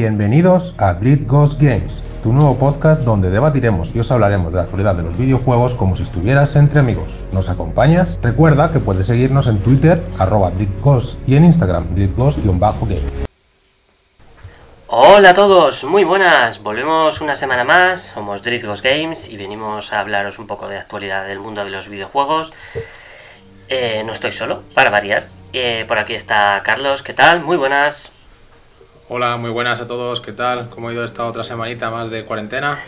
Bienvenidos a Dread Ghost Games, tu nuevo podcast donde debatiremos y os hablaremos de la actualidad de los videojuegos como si estuvieras entre amigos. ¿Nos acompañas? Recuerda que puedes seguirnos en Twitter, arroba y en Instagram, DreadGhost-games. Hola a todos, muy buenas, volvemos una semana más, somos Dread Ghost Games y venimos a hablaros un poco de actualidad del mundo de los videojuegos. Eh, no estoy solo, para variar. Eh, por aquí está Carlos, ¿qué tal? Muy buenas. Hola, muy buenas a todos, ¿qué tal? ¿Cómo ha ido esta otra semanita más de cuarentena?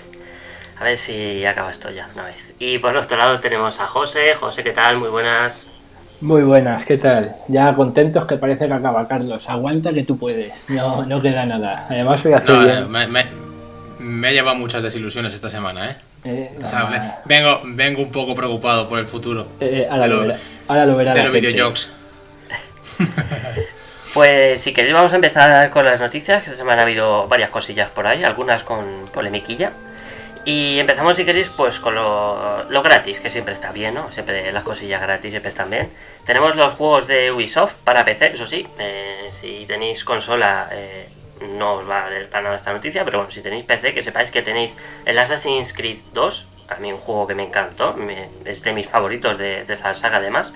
A ver si acaba esto ya una vez. Y por otro lado tenemos a José. José, ¿qué tal? Muy buenas. Muy buenas, ¿qué tal? Ya contentos que parece que acaba, Carlos. Aguanta que tú puedes. No, no queda nada. Además voy a hacer bien. Me, me, me, he llevado muchas desilusiones esta semana, ¿eh? eh o sea, ah. vengo, vengo un poco preocupado por el futuro. Eh, ahora, lo, verá, ahora lo verá. De los videojuegos. Pues si queréis vamos a empezar con las noticias, que esta semana ha habido varias cosillas por ahí, algunas con polemiquilla. Y empezamos si queréis pues con lo, gratis, que siempre está bien, ¿no? Siempre las cosillas gratis siempre están bien. Tenemos los juegos de Ubisoft para PC, eso sí, eh, si tenéis consola eh, no os va a leer para nada esta noticia, pero bueno, si tenéis PC que sepáis que tenéis el Assassin's Creed 2, a mí un juego que me encantó, es de mis favoritos de, de esa saga además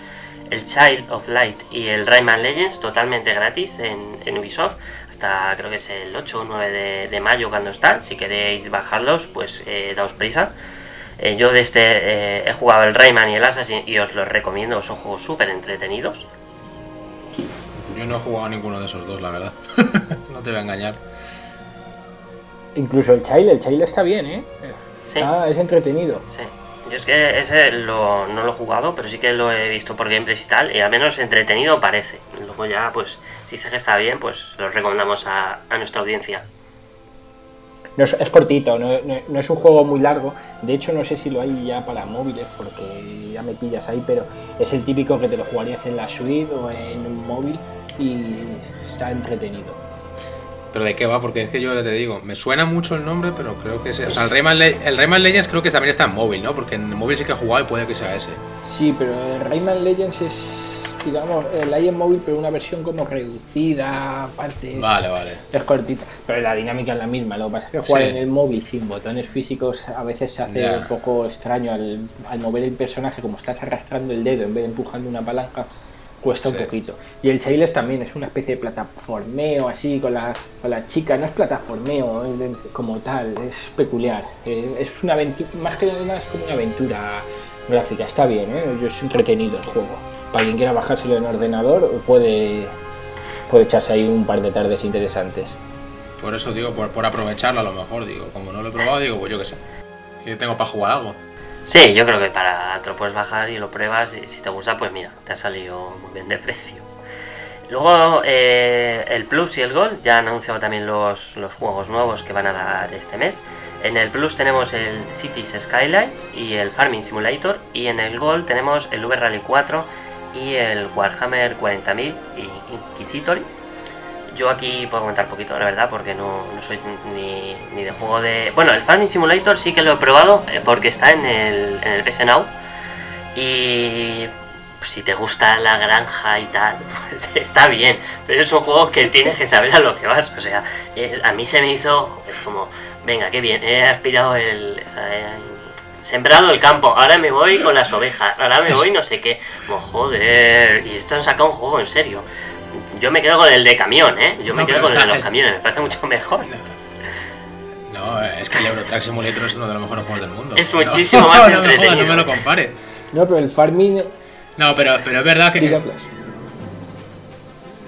el Child of Light y el Rayman Legends totalmente gratis en, Ubisoft hasta creo que es el 8 o 9 de, mayo cuando están. Si queréis bajarlos, pues eh, daos prisa. Eh, yo de este eh, he jugado el Rayman y el Assassin y os los recomiendo, son juegos súper entretenidos. Yo no he jugado a ninguno de esos dos, la verdad. no te voy a engañar. Incluso el Child, el Child está bien, ¿eh? es entretenido. Sí. Yo es que ese no lo he jugado, pero sí que lo he visto por gameplays y tal, y al menos entretenido parece. Luego ya, pues, si dices que está bien, pues lo recomendamos a, nuestra audiencia. No es, cortito, no, es un juego muy largo. De hecho, no sé si lo hay ya para móviles, porque ya me pillas ahí, pero es el típico que te lo jugarías en la suite o en un móvil y está entretenido. ¿Pero de qué va? Porque es que yo te digo, me suena mucho el nombre, pero creo que es. O sea, el Rayman, el Rayman Legends creo que también está en móvil, ¿no? Porque en móvil sí que he jugado y puede que sea ese. Sí, pero el Rayman Legends es, digamos, el en móvil, pero una versión como reducida, aparte. Vale, vale. Es cortita, pero la dinámica es la misma. Lo que pasa es que jugar en el móvil sin botones físicos a veces se hace un poco extraño al, al mover el personaje, como estás arrastrando el dedo en vez de empujando una palanca cuesta un poquito. Y el Chailes también es una especie de plataformeo así con la, con la chica, no es plataformeo como tal, es peculiar. Eh, es una aventura, más que nada es como una aventura gráfica, está bien, ¿eh? Es entretenido el juego. Para quien quiera bajárselo en ordenador puede, puede echarse ahí un par de tardes interesantes. Por eso digo, por, por aprovecharlo a lo mejor, digo, como no lo he probado, digo, pues yo qué sé. Yo tengo para jugar algo. Sí, yo creo que para te lo puedes bajar y lo pruebas y si te gusta, pues mira, te ha salido muy bien de precio. Luego eh, el Plus y el Gold ya han anunciado también los, los, juegos nuevos que van a dar este mes. En el Plus tenemos el Cities Skylines y el Farming Simulator y en el Gold tenemos el V Rally 4 y el Warhammer 40.000 Inquisitory yo aquí puedo comentar poquito, la verdad, porque no, soy ni, ni, de juego de... Bueno, el Farming Simulator sí que lo he probado eh, porque está en el, en el PS Now. Y si te gusta la granja y tal, pues está bien. Pero es un juego que tienes que saber a lo que vas. O sea, eh, a mí se me hizo... Es como, venga, qué bien, he aspirado el... sembrado el campo, ahora me voy con las ovejas, ahora me voy no sé qué. Oh, joder, y esto han sacado un juego en serio. Yo me quedo con el de camión, ¿eh? Yo me quedo con el de los camiones, me parece mucho mejor. No, es que el Eurotrack Simulator es uno de los mejores juegos del mundo. Es muchísimo más no, entretenido. No, me lo compare. No, pero el farming... No, pero, pero es verdad que...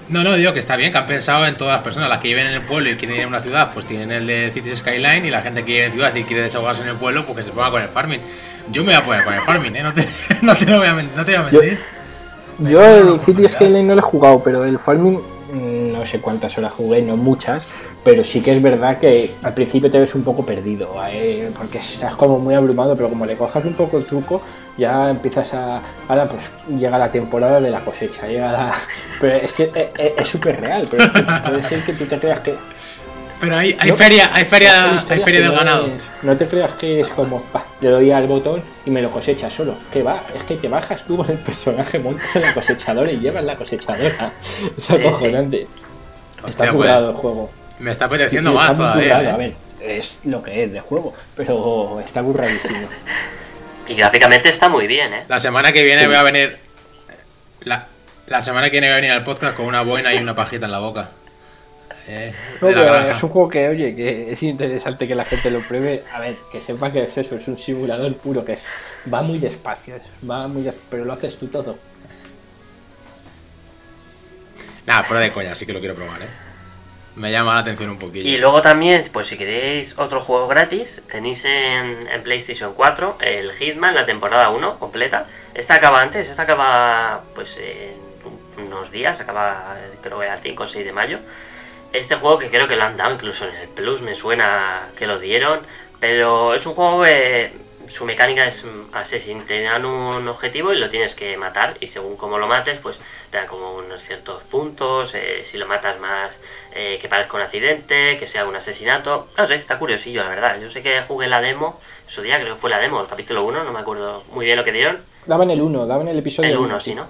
No, no, digo que está bien, que han pensado en todas las personas, las que viven en el pueblo y quieren ir a una ciudad, pues tienen el de Cities Skyline y la gente que vive en ciudad y quiere desahogarse en el pueblo, pues que se ponga con el farming. Yo me voy a poner con el farming, ¿eh? No te, no te, lo voy a, no te voy a mentir. Yo el City Skyline no lo he jugado, pero el Farming no sé cuántas horas jugué, no muchas, pero sí que es verdad que al principio te ves un poco perdido, ¿eh? porque estás como muy abrumado, pero como le cojas un poco el truco, ya empiezas a... Ahora pues llega la temporada de la cosecha, llega la... Pero es que eh, eh, es súper real, pero puede ser que tú te creas que pero hay, hay feria, hay feria, hay feria del ganado. no te creas que es como, le doy al botón y me lo cosecha solo. Que va, es que te bajas tú con el personaje, montas en la cosechadora y llevas la cosechadora. Es acojonante. Está curado el juego. Me está apeteciendo más todavía. ¿eh? A ver, es lo que es de juego, pero está curradísimo. y gráficamente está muy bien, ¿eh? La semana que viene voy a venir. La, la semana que viene voy a venir al podcast con una boina y una pajita en la boca. Eh, es un juego que, oye, que es interesante que la gente lo pruebe. A ver, que sepa que es eso, es un simulador puro, que es, va muy despacio, va muy pero lo haces tú todo. Nada, fuera de coña, sí que lo quiero probar, ¿eh? Me llama la atención un poquillo. Y luego también, pues si queréis otro juego gratis, tenéis en, en PlayStation 4 el Hitman, la temporada 1 completa. Esta acaba antes, esta acaba pues en unos días, acaba creo que al 5 o 6 de mayo. Este juego que creo que lo han dado incluso en el Plus, me suena que lo dieron, pero es un juego que su mecánica es asesino, te dan un objetivo y lo tienes que matar y según cómo lo mates pues te dan como unos ciertos puntos, eh, si lo matas más eh, que parezca un accidente, que sea un asesinato, no sé, está curiosillo la verdad, yo sé que jugué la demo, su día creo que fue la demo, el capítulo 1, no me acuerdo muy bien lo que dieron. Daban el 1, daban el episodio El 1, sí, ¿no?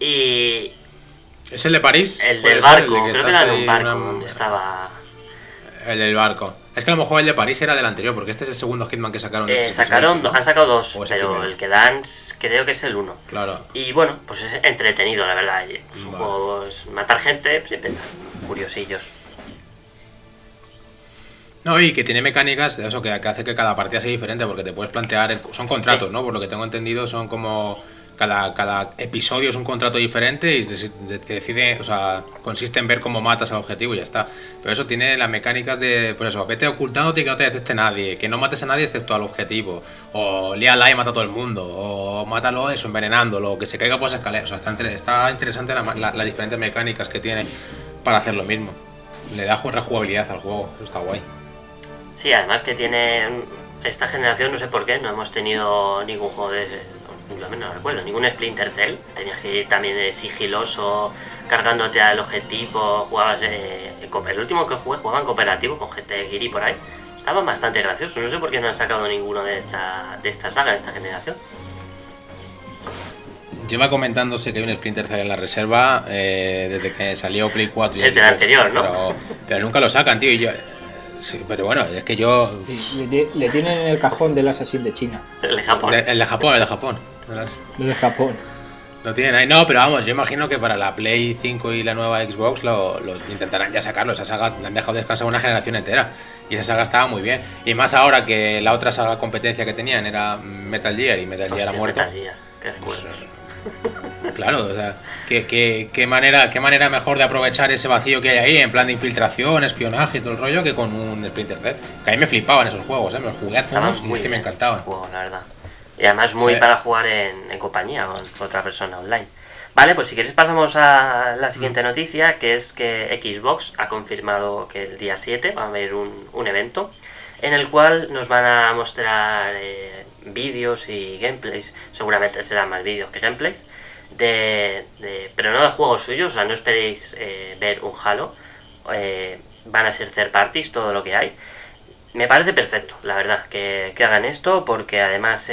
Y, ¿Es el de París? El del barco, creo que era de un barco donde estaba. El del barco. Es que a lo mejor el de París era del anterior, porque este es el segundo Hitman que sacaron. Eh, sacaron, han sacado dos, pero el que dan creo que es el uno. Claro. Y bueno, pues es entretenido, la verdad. Pues un juego, matar gente, siempre están curiosillos. No, y que tiene mecánicas de eso, que, hace que cada partida sea diferente, porque te puedes plantear. son contratos, ¿no? Por lo que tengo entendido, son como cada, cada episodio es un contrato diferente y decide, o sea, consiste en ver cómo matas al objetivo y ya está. Pero eso tiene las mecánicas de, pues eso, vete ocultándote y que no te detecte nadie, que no mates a nadie excepto al objetivo, o líala y mata a todo el mundo, o mátalo eso, envenenándolo, que se caiga por las escaleras. O sea, está, está interesante las diferentes mecánicas que tiene para hacer lo mismo. Le da rejugabilidad al juego, eso está guay. Sí, además que tiene esta generación, no sé por qué, no hemos tenido ningún juego de yo no recuerdo, ningún Splinter Cell. Tenías que ir también sigiloso, cargándote al objetivo, jugabas eh, el último que jugué jugaba en cooperativo con gente Giri por ahí. Estaba bastante gracioso, no sé por qué no han sacado ninguno de esta, de esta saga, de esta generación. Lleva comentándose que hay un Splinter Cell en la reserva eh, desde que salió Play 4 y Desde el anterior, ¿no? Pero, nunca lo sacan, tío. Y yo, Sí, pero bueno, es que yo. le, tienen en el cajón del Assassin de China. El de Japón. El, de Japón, el de Japón. El de Japón. No tienen ahí. No, pero vamos, yo imagino que para la Play 5 y la nueva Xbox lo, intentarán ya sacarlo. Esa saga le han dejado descansar una generación entera. Y esa saga estaba muy bien. Y más ahora que la otra saga competencia que tenían era Metal Gear y Metal Gear ha muerto. Metal Gear, qué pues, Claro, o sea, ¿qué, manera, ¿qué manera mejor de aprovechar ese vacío que hay ahí en plan de infiltración, espionaje y todo el rollo que con un Splinter Cell? Que a mí me flipaban esos juegos, ¿eh? me los jugué hace y es que me encantaban. la verdad. Y además muy para jugar en, compañía con otra persona online. Vale, pues si queréis pasamos a la siguiente mm. noticia, que es que Xbox ha confirmado que el día 7 va a haber un, un evento en el cual nos van a mostrar eh, vídeos y gameplays, seguramente serán más vídeos que gameplays, de, pero no de juegos suyos, o sea, no esperéis eh, ver un Halo, eh, van a ser third parties, todo lo que hay. Me parece perfecto, la verdad, que, que hagan esto, porque además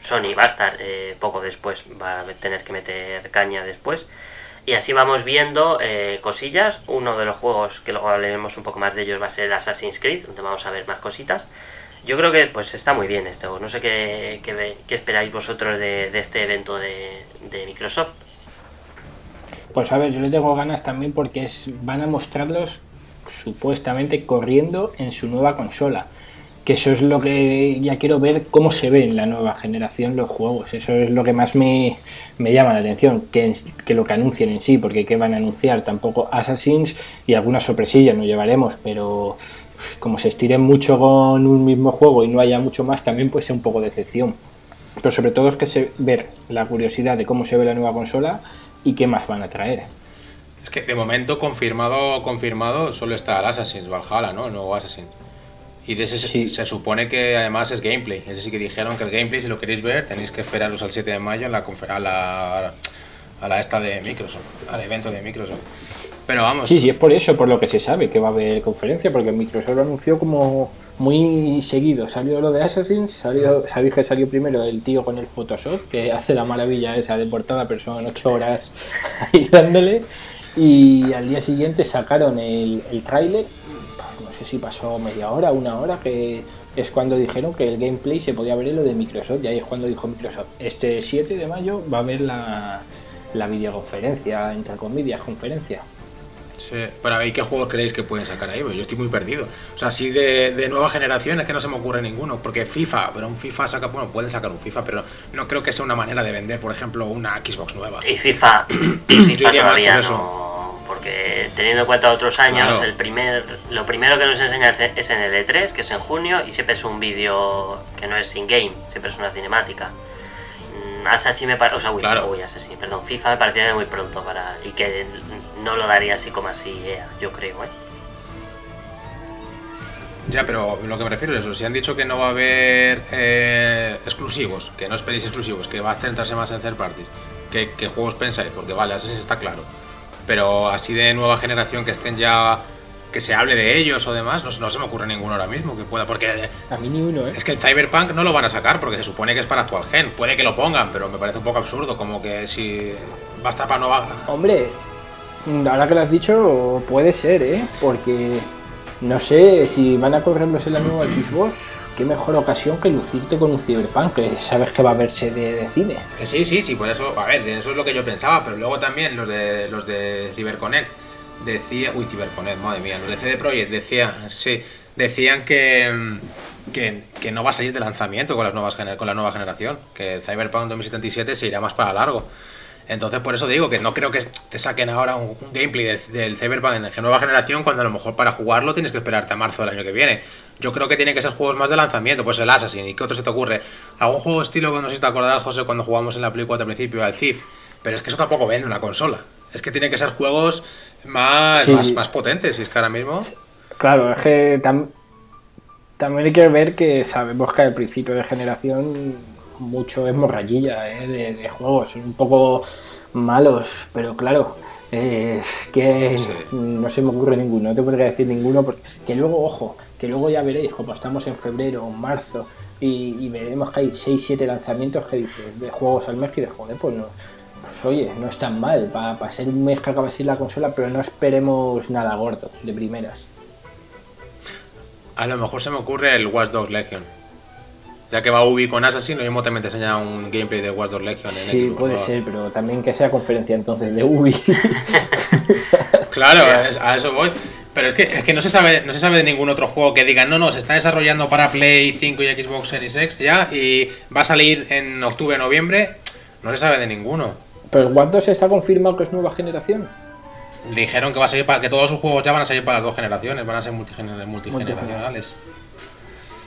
Sony va a estar poco después, va a tener que meter caña después. Y así vamos viendo eh, cosillas. Uno de los juegos que luego hablaremos un poco más de ellos va a ser Assassin's Creed, donde vamos a ver más cositas. Yo creo que pues está muy bien juego. No sé qué, qué, esperáis vosotros de, este evento de, Microsoft. Pues a ver, yo le tengo ganas también porque es, van a mostrarlos supuestamente corriendo en su nueva consola que eso es lo que ya quiero ver cómo se ve en la nueva generación los juegos. Eso es lo que más me, llama la atención, que, que, lo que anuncien en sí, porque ¿qué van a anunciar? Tampoco Assassins y algunas sorpresillas nos llevaremos, pero como se estiren mucho con un mismo juego y no haya mucho más, también puede ser un poco de decepción. Pero sobre todo es que se ver la curiosidad de cómo se ve la nueva consola y qué más van a traer. Es que de momento confirmado, confirmado solo está el Assassin's Valhalla, ¿no? El nuevo Assassin. Y de ese se, supone que además es gameplay. Es decir, que dijeron que el gameplay, si lo queréis ver, tenéis que esperaros al 7 de mayo en la, a la, a la esta de Microsoft, al evento de Microsoft. Pero vamos. Sí, sí, es por eso, por lo que se sabe que va a haber conferencia, porque Microsoft lo anunció como muy seguido. Salió lo de Assassin's, salió, sabéis que salió primero el tío con el Photoshop, que hace la maravilla esa de portada, pero son 8 horas ahí dándole. Y al día siguiente sacaron el, el tráiler, pues no sé si pasó media hora, una hora, que es cuando dijeron que el gameplay se podía ver en lo de Microsoft. Y ahí es cuando dijo Microsoft, este 7 de mayo va a haber la, la videoconferencia, entre comillas, conferencia. Sí, pero ¿y qué juegos creéis que pueden sacar ahí? yo estoy muy perdido. O sea, así de, de, nueva generación es que no se me ocurre ninguno. Porque FIFA, pero un FIFA saca, bueno, pueden sacar un FIFA, pero no creo que sea una manera de vender, por ejemplo, una Xbox nueva. Y FIFA, y FIFA todavía no. Porque teniendo en cuenta otros años, el primer, lo primero que nos enseñan es en el E3, que es en junio, y siempre es un vídeo que no es in-game, siempre es una cinemática. Assassin me parece, o sea, uy, claro. uy, Assassin, perdón, FIFA me parecía muy pronto para y que no lo daría así como así, yeah, yo creo, ¿eh? Ya, pero lo que me refiero es eso. Si han dicho que no va a haber eh, exclusivos, que no esperéis exclusivos, que va a centrarse más en third parties, ¿qué, ¿qué, juegos pensáis? Porque vale, Assassin está claro. Pero así de nueva generación que estén ya que se hable de ellos o demás, no, no, se me ocurre ninguno ahora mismo que pueda, porque a mí ni uno, ¿eh? es que el Cyberpunk no lo van a sacar porque se supone que es para actual gen, puede que lo pongan, pero me parece un poco absurdo, como que si va a estar para nueva. Hombre, ahora que lo has dicho, puede ser, ¿eh? Porque no sé si van a correrlos en la nueva Xbox. Qué mejor ocasión que lucirte con un Cyberpunk, que sabes que va a verse de, cine. Que sí, sí, sí, por eso, a ver, eso es lo que yo pensaba, pero luego también los de los de CyberConnect decía, uy, CyberConnect, madre mía, los de CD Projekt decía, sí, decían que, que, no va a salir de lanzamiento con, las nuevas, con la nueva generación, que Cyberpunk 2077 se irá más para largo. Entonces, por eso digo que no creo que te saquen ahora un, gameplay del, Cyberpunk en nueva generación cuando a lo mejor para jugarlo tienes que esperarte a marzo del año que viene. Yo creo que tienen que ser juegos más de lanzamiento, pues el Assassin. ¿Y qué otro se te ocurre? ¿Algún juego estilo, no sé si te acordarás, José, cuando jugamos en la Play 4 al principio, al Thief? Pero es que eso tampoco vende una consola. Es que tienen que ser juegos más, más, potentes, y es que ahora mismo. Claro, es que también hay que ver que sabemos que al principio de generación mucho es morrayilla ¿eh? de, juegos, son un poco malos, pero claro, es que no se me ocurre ninguno, no te podría decir ninguno, porque que luego, ojo, que luego ya veréis, como estamos en febrero o marzo y, veremos que hay 6-7 lanzamientos que dices de juegos al mes y de joder, pues no pues oye, no es tan mal para ser un mes que acaba así la consola, pero no esperemos nada gordo de primeras. A lo mejor se me ocurre el Watch Dogs Legion. Ya que va Ubi con Assassin, lo mismo también te enseña un gameplay de Watch Dogs Legion en Sí, puede ser, pero también que sea conferencia entonces de Ubi. claro, a eso voy. Pero es que, es que no, se sabe, no se sabe de ningún otro juego que digan, no, no, se está desarrollando para Play 5 y Xbox Series X ya y va a salir en octubre, noviembre. No se sabe de ninguno. ¿Pero cuánto se está confirmado que es nueva generación? Dijeron que va a salir para que todos sus juegos ya van a salir para las dos generaciones, van a ser multigeneracionales.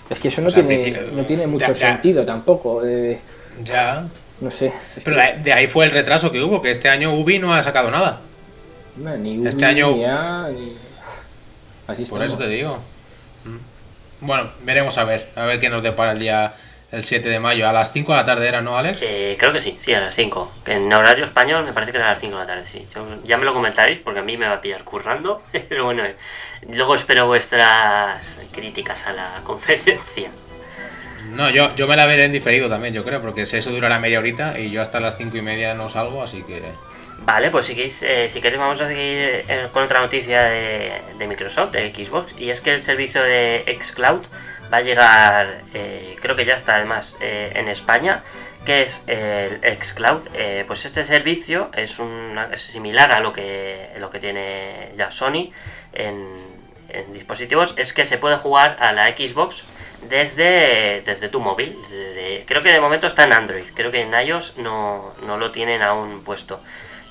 Es que eso no, tiene, no tiene mucho sentido tampoco. ya. No sé. Pero de ahí fue el retraso que hubo, que este año Ubi no ha sacado nada. ni Ubi, este año. Ni A, ni... Así Por eso te digo. Mm. Bueno, veremos a ver, a ver qué nos depara el día el 7 de mayo. A las 5 de la tarde era, ¿no, Alex? Eh, creo que sí, sí, a las 5. En horario español me parece que era a las 5 de la tarde, sí. ya me lo comentaréis porque a mí me va a pillar currando. Pero bueno, eh, luego espero vuestras críticas a la conferencia. No, yo, yo me la veré en diferido también, yo creo, porque eso durará media horita y yo hasta las 5 y media no salgo, así que... Vale, pues si queréis, eh, si queréis vamos a seguir con otra noticia de, de Microsoft, de Xbox, y es que el servicio de Xcloud va a llegar, eh, creo que ya está además eh, en España, que es el Xcloud. Eh, pues este servicio es, similar a lo que, lo que tiene ya Sony en, dispositivos, es que se puede jugar a la Xbox desde, desde tu móvil. creo que de momento está en Android, creo que en iOS no, no lo tienen aún puesto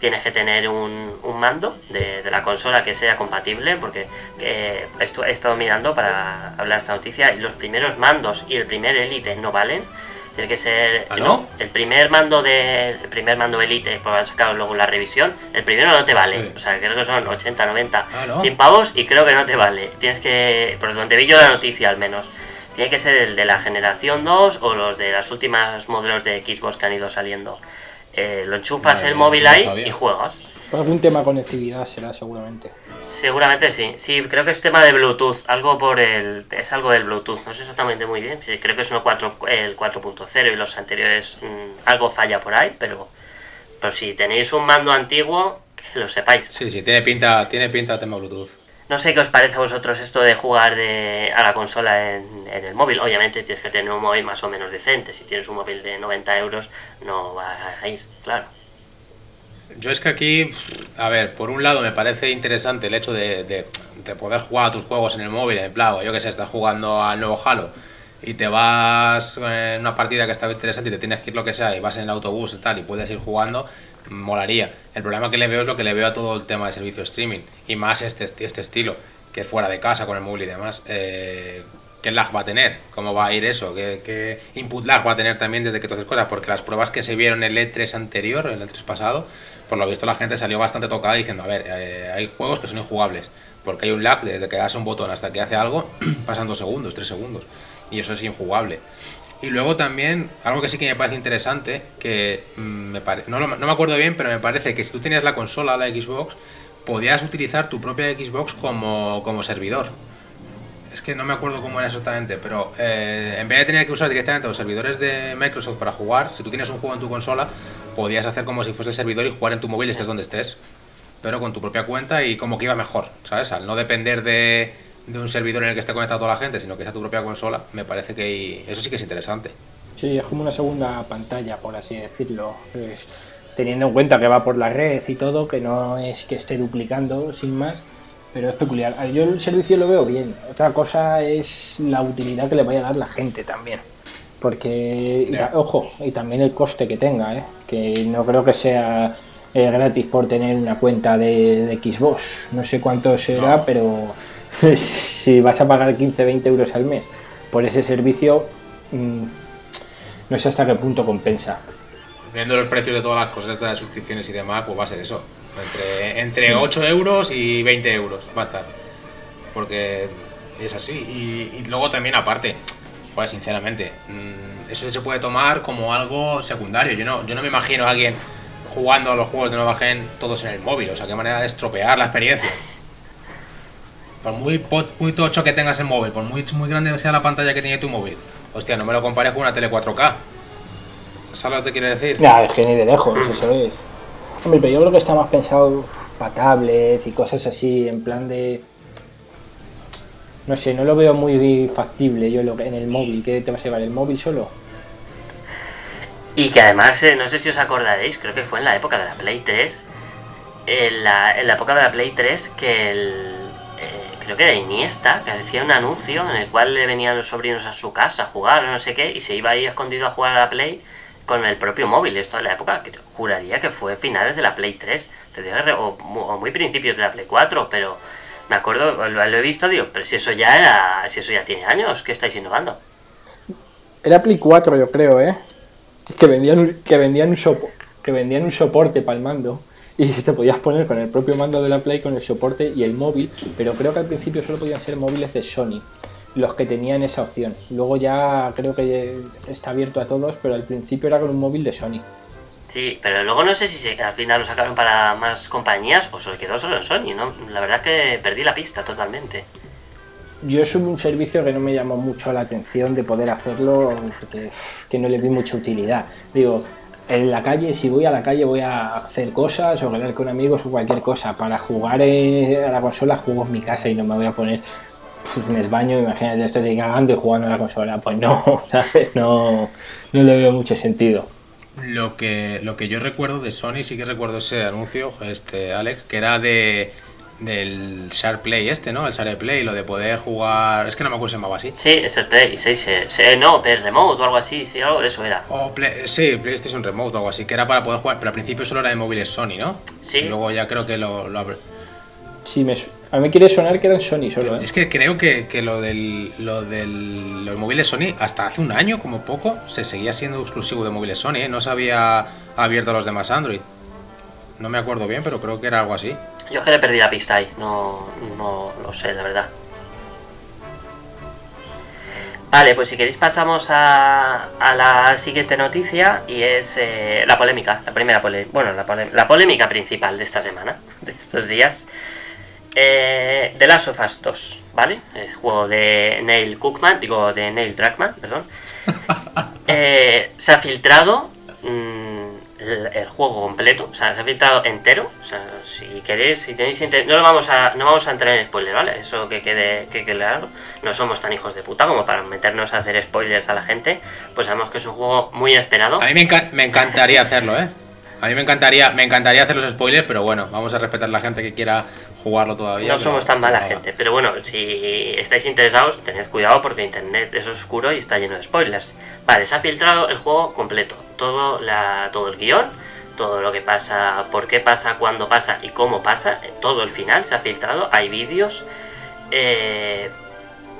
tienes que tener un, mando de, la consola que sea compatible, porque he estado mirando para hablar de esta noticia y los primeros mandos y el primer Elite no valen. Tiene que ser ¿Ah, el primer mando de el primer mando Elite, por haber sacado luego la revisión, el primero no te vale. O sea, creo que son 80, 90, 100 pavos y creo que no te vale. Tienes que, por donde vi yo la noticia al menos, tiene que ser el de la generación 2 o los de las últimas modelos de Xbox que han ido saliendo. Eh, lo enchufas el móvil ahí y juegas. Algún tema de conectividad será seguramente. Seguramente sí. Sí, creo que es tema de Bluetooth. Algo por el. Es algo del Bluetooth. No sé exactamente muy bien. Sí, creo que es uno 4, el 4.0 y los anteriores mm, algo falla por ahí, pero. Pero si tenéis un mando antiguo, que lo sepáis. Sí, sí, tiene pinta, tiene pinta tema Bluetooth. No sé qué os parece a vosotros esto de jugar de, a la consola en, el móvil. Obviamente tienes que tener un móvil más o menos decente. Si tienes un móvil de 90 euros, no va a ir, claro. Yo es que aquí, a ver, por un lado me parece interesante el hecho de, poder jugar a tus juegos en el móvil, en plan, yo que sé, estás jugando al nuevo Halo y te vas en una partida que está interesante y te tienes que ir lo que sea y vas en el autobús y tal y puedes ir jugando, molaría. El problema que le veo es lo que le veo a todo el tema de servicio streaming y más este, este estilo, que fuera de casa con el móvil y demás. Eh, ¿Qué lag va a tener? ¿Cómo va a ir eso? ¿Qué, input lag va a tener también desde que todas cosas? Porque las pruebas que se vieron en el E3 anterior, en el E3 pasado, por lo visto la gente salió bastante tocada diciendo, a ver, eh, hay juegos que son injugables, porque hay un lag desde que das un botón hasta que hace algo, pasan dos segundos, tres segundos, y eso es injugable. Y luego también, algo que sí que me parece interesante, que mm, me no, no, me acuerdo bien, pero me parece que si tú tenías la consola, la Xbox, podías utilizar tu propia Xbox como, como servidor es que no me acuerdo cómo era exactamente, pero eh, en vez de tener que usar directamente los servidores de Microsoft para jugar, si tú tienes un juego en tu consola, podías hacer como si fuese el servidor y jugar en tu móvil estés donde estés, pero con tu propia cuenta y como que iba mejor, ¿sabes? Al no depender de, un servidor en el que esté conectado toda la gente, sino que sea tu propia consola, me parece que eso sí que es interesante. Sí, es como una segunda pantalla, por así decirlo. teniendo en cuenta que va por la red y todo, que no es que esté duplicando sin más pero es peculiar. Yo el servicio lo veo bien. Otra cosa es la utilidad que le vaya a dar la gente también. Porque, ojo, y también el coste que tenga, ¿eh? que no creo que sea eh, gratis por tener una cuenta de, Xbox. No sé cuánto será, pero si vas a pagar 15, 20 euros al mes por ese servicio, mm, no sé hasta qué punto compensa. Viendo los precios de todas las cosas de suscripciones y demás, pues va a ser eso. Entre, entre 8 euros y 20 euros va a estar. Porque es así. Y, luego también aparte, pues sinceramente, mm, eso se puede tomar como algo secundario. Yo no, yo no me imagino a alguien jugando a los juegos de nueva gen todos en el móvil. O sea, qué manera de estropear la experiencia. Por muy, muy tocho que tengas el móvil, por muy, muy grande sea la pantalla que tiene tu móvil. Hostia, no me lo compares con una tele 4K. ¿Sabes lo que te quiero decir? Ya, es que ni de lejos, eso es. Hombre, pero yo creo que está más pensado para tablets y cosas así, en plan de. No sé, no lo veo muy factible yo en el móvil. ¿Qué te vas a llevar? ¿El móvil solo? Y que además, eh, no sé si os acordaréis, creo que fue en la época de la Play 3. En la, época de la Play 3 que el. Creo que era Iniesta, que hacía un anuncio en el cual le venían los sobrinos a su casa a jugar o no sé qué, y se iba ahí escondido a jugar a la Play con el propio móvil. Esto en la época, juraría que fue finales de la Play 3, o, muy principios de la Play 4, pero me acuerdo, lo, he visto, digo, pero si eso ya era, si eso ya tiene años, ¿qué estáis innovando? Era Play 4, yo creo, ¿eh? Que vendían, que vendían, un, que vendían un soporte para el mando y te podías poner con el propio mando de la Play, con el soporte y el móvil, pero creo que al principio solo podían ser móviles de Sony los que tenían esa opción. Luego ya creo que está abierto a todos, pero al principio era con un móvil de Sony. Sí, pero luego no sé si al final lo sacaron para más compañías o se quedó solo en Sony, ¿no? La verdad que perdí la pista totalmente. Yo es un servicio que no me llamó mucho la atención de poder hacerlo, que, que no le vi mucha utilidad. Digo, en la calle, si voy a la calle voy a hacer cosas o quedar con amigos o cualquier cosa. Para jugar a la consola juego en mi casa y no me voy a poner pues, en el baño, imagínate, estoy cagando y jugando a la consola. Pues no, ¿sabes? No, no le veo mucho sentido. Lo que, lo que yo recuerdo de Sony, sí que recuerdo ese anuncio, este Alex, que era de del Share Play este, ¿no? El Share Play, lo de poder jugar... Es que no me acuerdo si se llamaba así. Sí, es el Play, sí, sí, no, el Remote o algo así, sí, algo de eso era. sí, PlayStation Remote o algo así, que era para poder jugar, pero al principio solo era de móviles Sony, ¿no? Sí. Y luego ya creo que lo, lo abre. Sí, me, a mí me quiere sonar que eran Sony solo. ¿eh? Es que creo que, lo del lo del los móviles Sony hasta hace un año como poco se seguía siendo exclusivo de móviles Sony, ¿eh? no se había abierto a los demás Android. No me acuerdo bien, pero creo que era algo así. Yo es que le perdí la pista ahí, no, no lo sé, la verdad. Vale, pues si queréis pasamos a, a la siguiente noticia y es eh, la polémica, la primera polémica, bueno, la, la polémica principal de esta semana, de estos días. Eh, The Last of Us 2, ¿vale? El juego de Neil Cookman, digo de Neil Druckmann, perdón. Eh, se ha filtrado mm, el, juego completo, o sea, se ha filtrado entero. O sea, si queréis, si tenéis interés, no lo vamos a, no vamos a entrar en spoiler, ¿vale? Eso que quede, que quede claro. No somos tan hijos de puta como para meternos a hacer spoilers a la gente. Pues sabemos que es un juego muy esperado. A mí me, me encantaría hacerlo, ¿eh? A mí me encantaría, me encantaría hacer los spoilers, pero bueno, vamos a respetar a la gente que quiera jugarlo todavía. No somos tan mala gente, pero bueno, si estáis interesados, tened cuidado porque internet es oscuro y está lleno de spoilers. Vale, se ha filtrado el juego completo, todo, la, todo el guion, todo lo que pasa, por qué pasa, cuándo pasa y cómo pasa, todo el final se ha filtrado, hay vídeos, eh,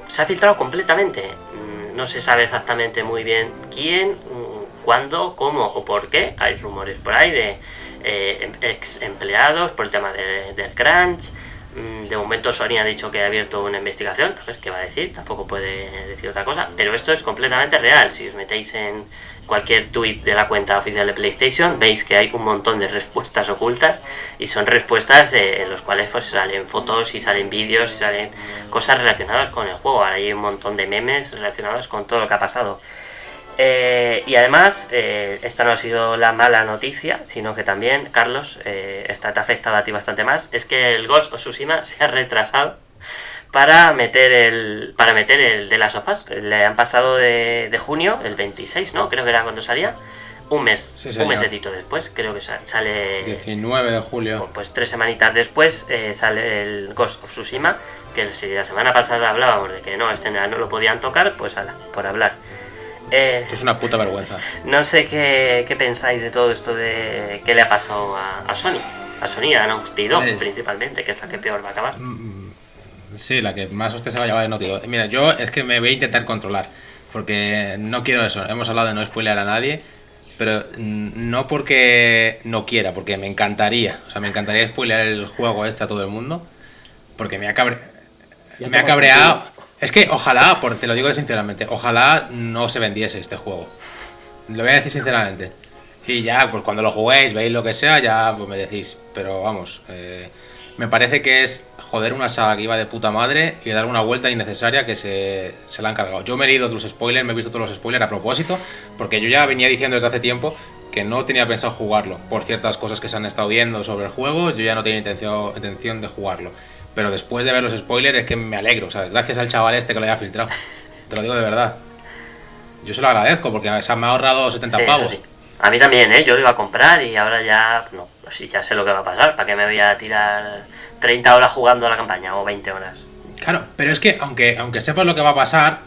se ha filtrado completamente, mm, no se sabe exactamente muy bien quién, mm, cuándo, cómo o por qué, hay rumores por ahí de eh, ex empleados por el tema del crunch. Mm, de momento Sony ha dicho que ha abierto una investigación, a ver qué va a decir, tampoco puede decir otra cosa, pero esto es completamente real. Si os metéis en cualquier tweet de la cuenta oficial de PlayStation, veis que hay un montón de respuestas ocultas y son respuestas en las cuales pues salen fotos y salen vídeos y salen cosas relacionadas con el juego. Ahora hay un montón de memes relacionados con todo lo que ha pasado. Eh, y además, eh, esta no ha sido la mala noticia, sino que también, Carlos, eh, esta te ha afectado a ti bastante más, es que el Ghost of Tsushima se ha retrasado para meter el para meter el de las sofás. Le han pasado de, junio, el 26, ¿no? Creo que era cuando salía. Un mes, un mesecito después, creo que sale... 19 de julio. Pues, pues tres semanitas después sale el Ghost of Tsushima, que si la semana pasada hablábamos de que no, este no lo podían tocar, pues ala, por hablar. Eh, esto es una puta vergüenza. No sé qué, pensáis de todo esto de qué le ha pasado a, Sony. A Sony, a Naughty Dog eh. principalmente, que es la que peor va a acabar. Mm, mm, sí, la que más usted se va a llevar de Naughty Dog. Mira, yo es que me voy a intentar controlar. Porque no quiero eso. Hemos hablado de no spoiler a nadie. Pero mm, no porque no quiera, porque me encantaría. O sea, me encantaría spoilear el juego este a todo el mundo. Porque me ha, me ha cabreado. Es que ojalá, porque te lo digo sinceramente, ojalá no se vendiese este juego. Lo voy a decir sinceramente. Y ya, pues cuando lo juguéis, veis lo que sea, ya pues me decís. Pero vamos, eh, me parece que es joder una saga que iba de puta madre y dar una vuelta innecesaria que se, se la han cargado. Yo he leído los spoilers, me he visto todos los spoilers a propósito, porque yo ya venía diciendo desde hace tiempo que no tenía pensado jugarlo. Por ciertas cosas que se han estado viendo sobre el juego, yo ya no tenía intención de jugarlo. Pero después de ver los spoilers es que me alegro, ¿sabes? Gracias al chaval este que lo haya filtrado. Te lo digo de verdad. Yo se lo agradezco porque se me ha ahorrado 70 pavos. A mí también, ¿eh? Yo lo iba a comprar y ahora ya, no, sí, ya sé lo que va a pasar. ¿Para qué me voy a tirar 30 horas jugando a la campaña o 20 horas? Claro, pero es que aunque, aunque sepas lo que va a pasar,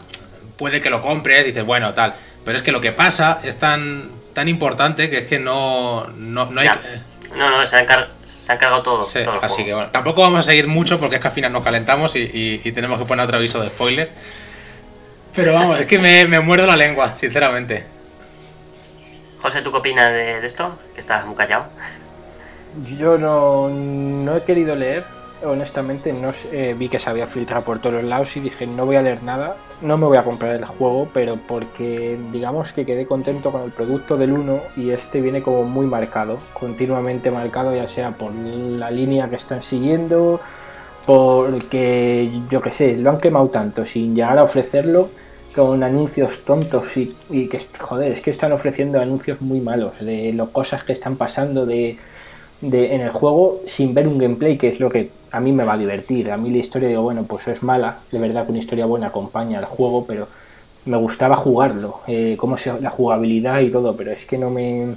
puede que lo compres y dices, bueno, tal. Pero es que lo que pasa es tan, tan importante que es que no, no, no hay... No, no, se han, cargado todo. así que bueno, tampoco vamos a seguir mucho porque es que al final nos calentamos y, tenemos que poner otro aviso de spoiler. Pero vamos, es que me, muerdo la lengua, sinceramente. José, ¿tú qué opinas de, esto? Que estás muy callado. Yo no, no he querido leer, honestamente no eh, vi que se había filtrado por todos los lados y dije no voy a leer nada, no me voy a comprar el juego, pero porque digamos que quedé contento con el producto del 1 y este viene como muy marcado, continuamente marcado ya sea por la línea que están siguiendo, porque yo que sé, lo han quemado tanto sin llegar a ofrecerlo con anuncios tontos y, y que joder, es que están ofreciendo anuncios muy malos de las cosas que están pasando de de, en el juego sin ver un gameplay, que es lo que a mí me va a divertir. A mí la historia, digo, bueno, pues es mala, de verdad que una historia buena acompaña al juego, pero me gustaba jugarlo, eh, cómo la jugabilidad y todo, pero es que no me...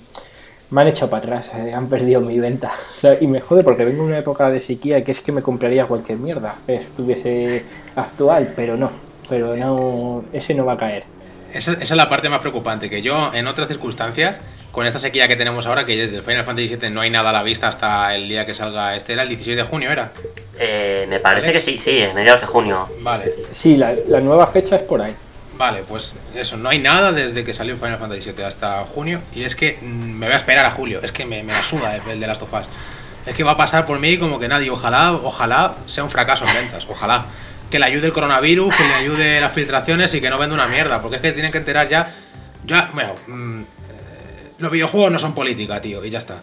Me han echado para atrás, eh, han perdido mi venta. y me jode porque vengo de una época de sequía que es que me compraría cualquier mierda, estuviese actual, pero no, pero no, ese no va a caer. Esa, esa, es la parte más preocupante, que yo en otras circunstancias con esta sequía que tenemos ahora, que desde el Final Fantasy VII no hay nada a la vista hasta el día que salga este, ¿era el 16 de junio, era? Eh, me parece que sí, sí, mediados de junio. Vale. Sí, la, nueva fecha es por ahí. Vale, pues eso, no hay nada desde que salió Final Fantasy VII hasta junio y es que mm, me voy a esperar a julio, es que me, me suda el, de Last of Us. Es que va a pasar por mí como que nadie, ojalá, ojalá sea un fracaso en ventas, ojalá. Que le ayude el coronavirus, que le ayude las filtraciones y que no venda una mierda, porque es que tienen que enterar ya... Ya, bueno, mm, los videojuegos no son política, tío, y ya está.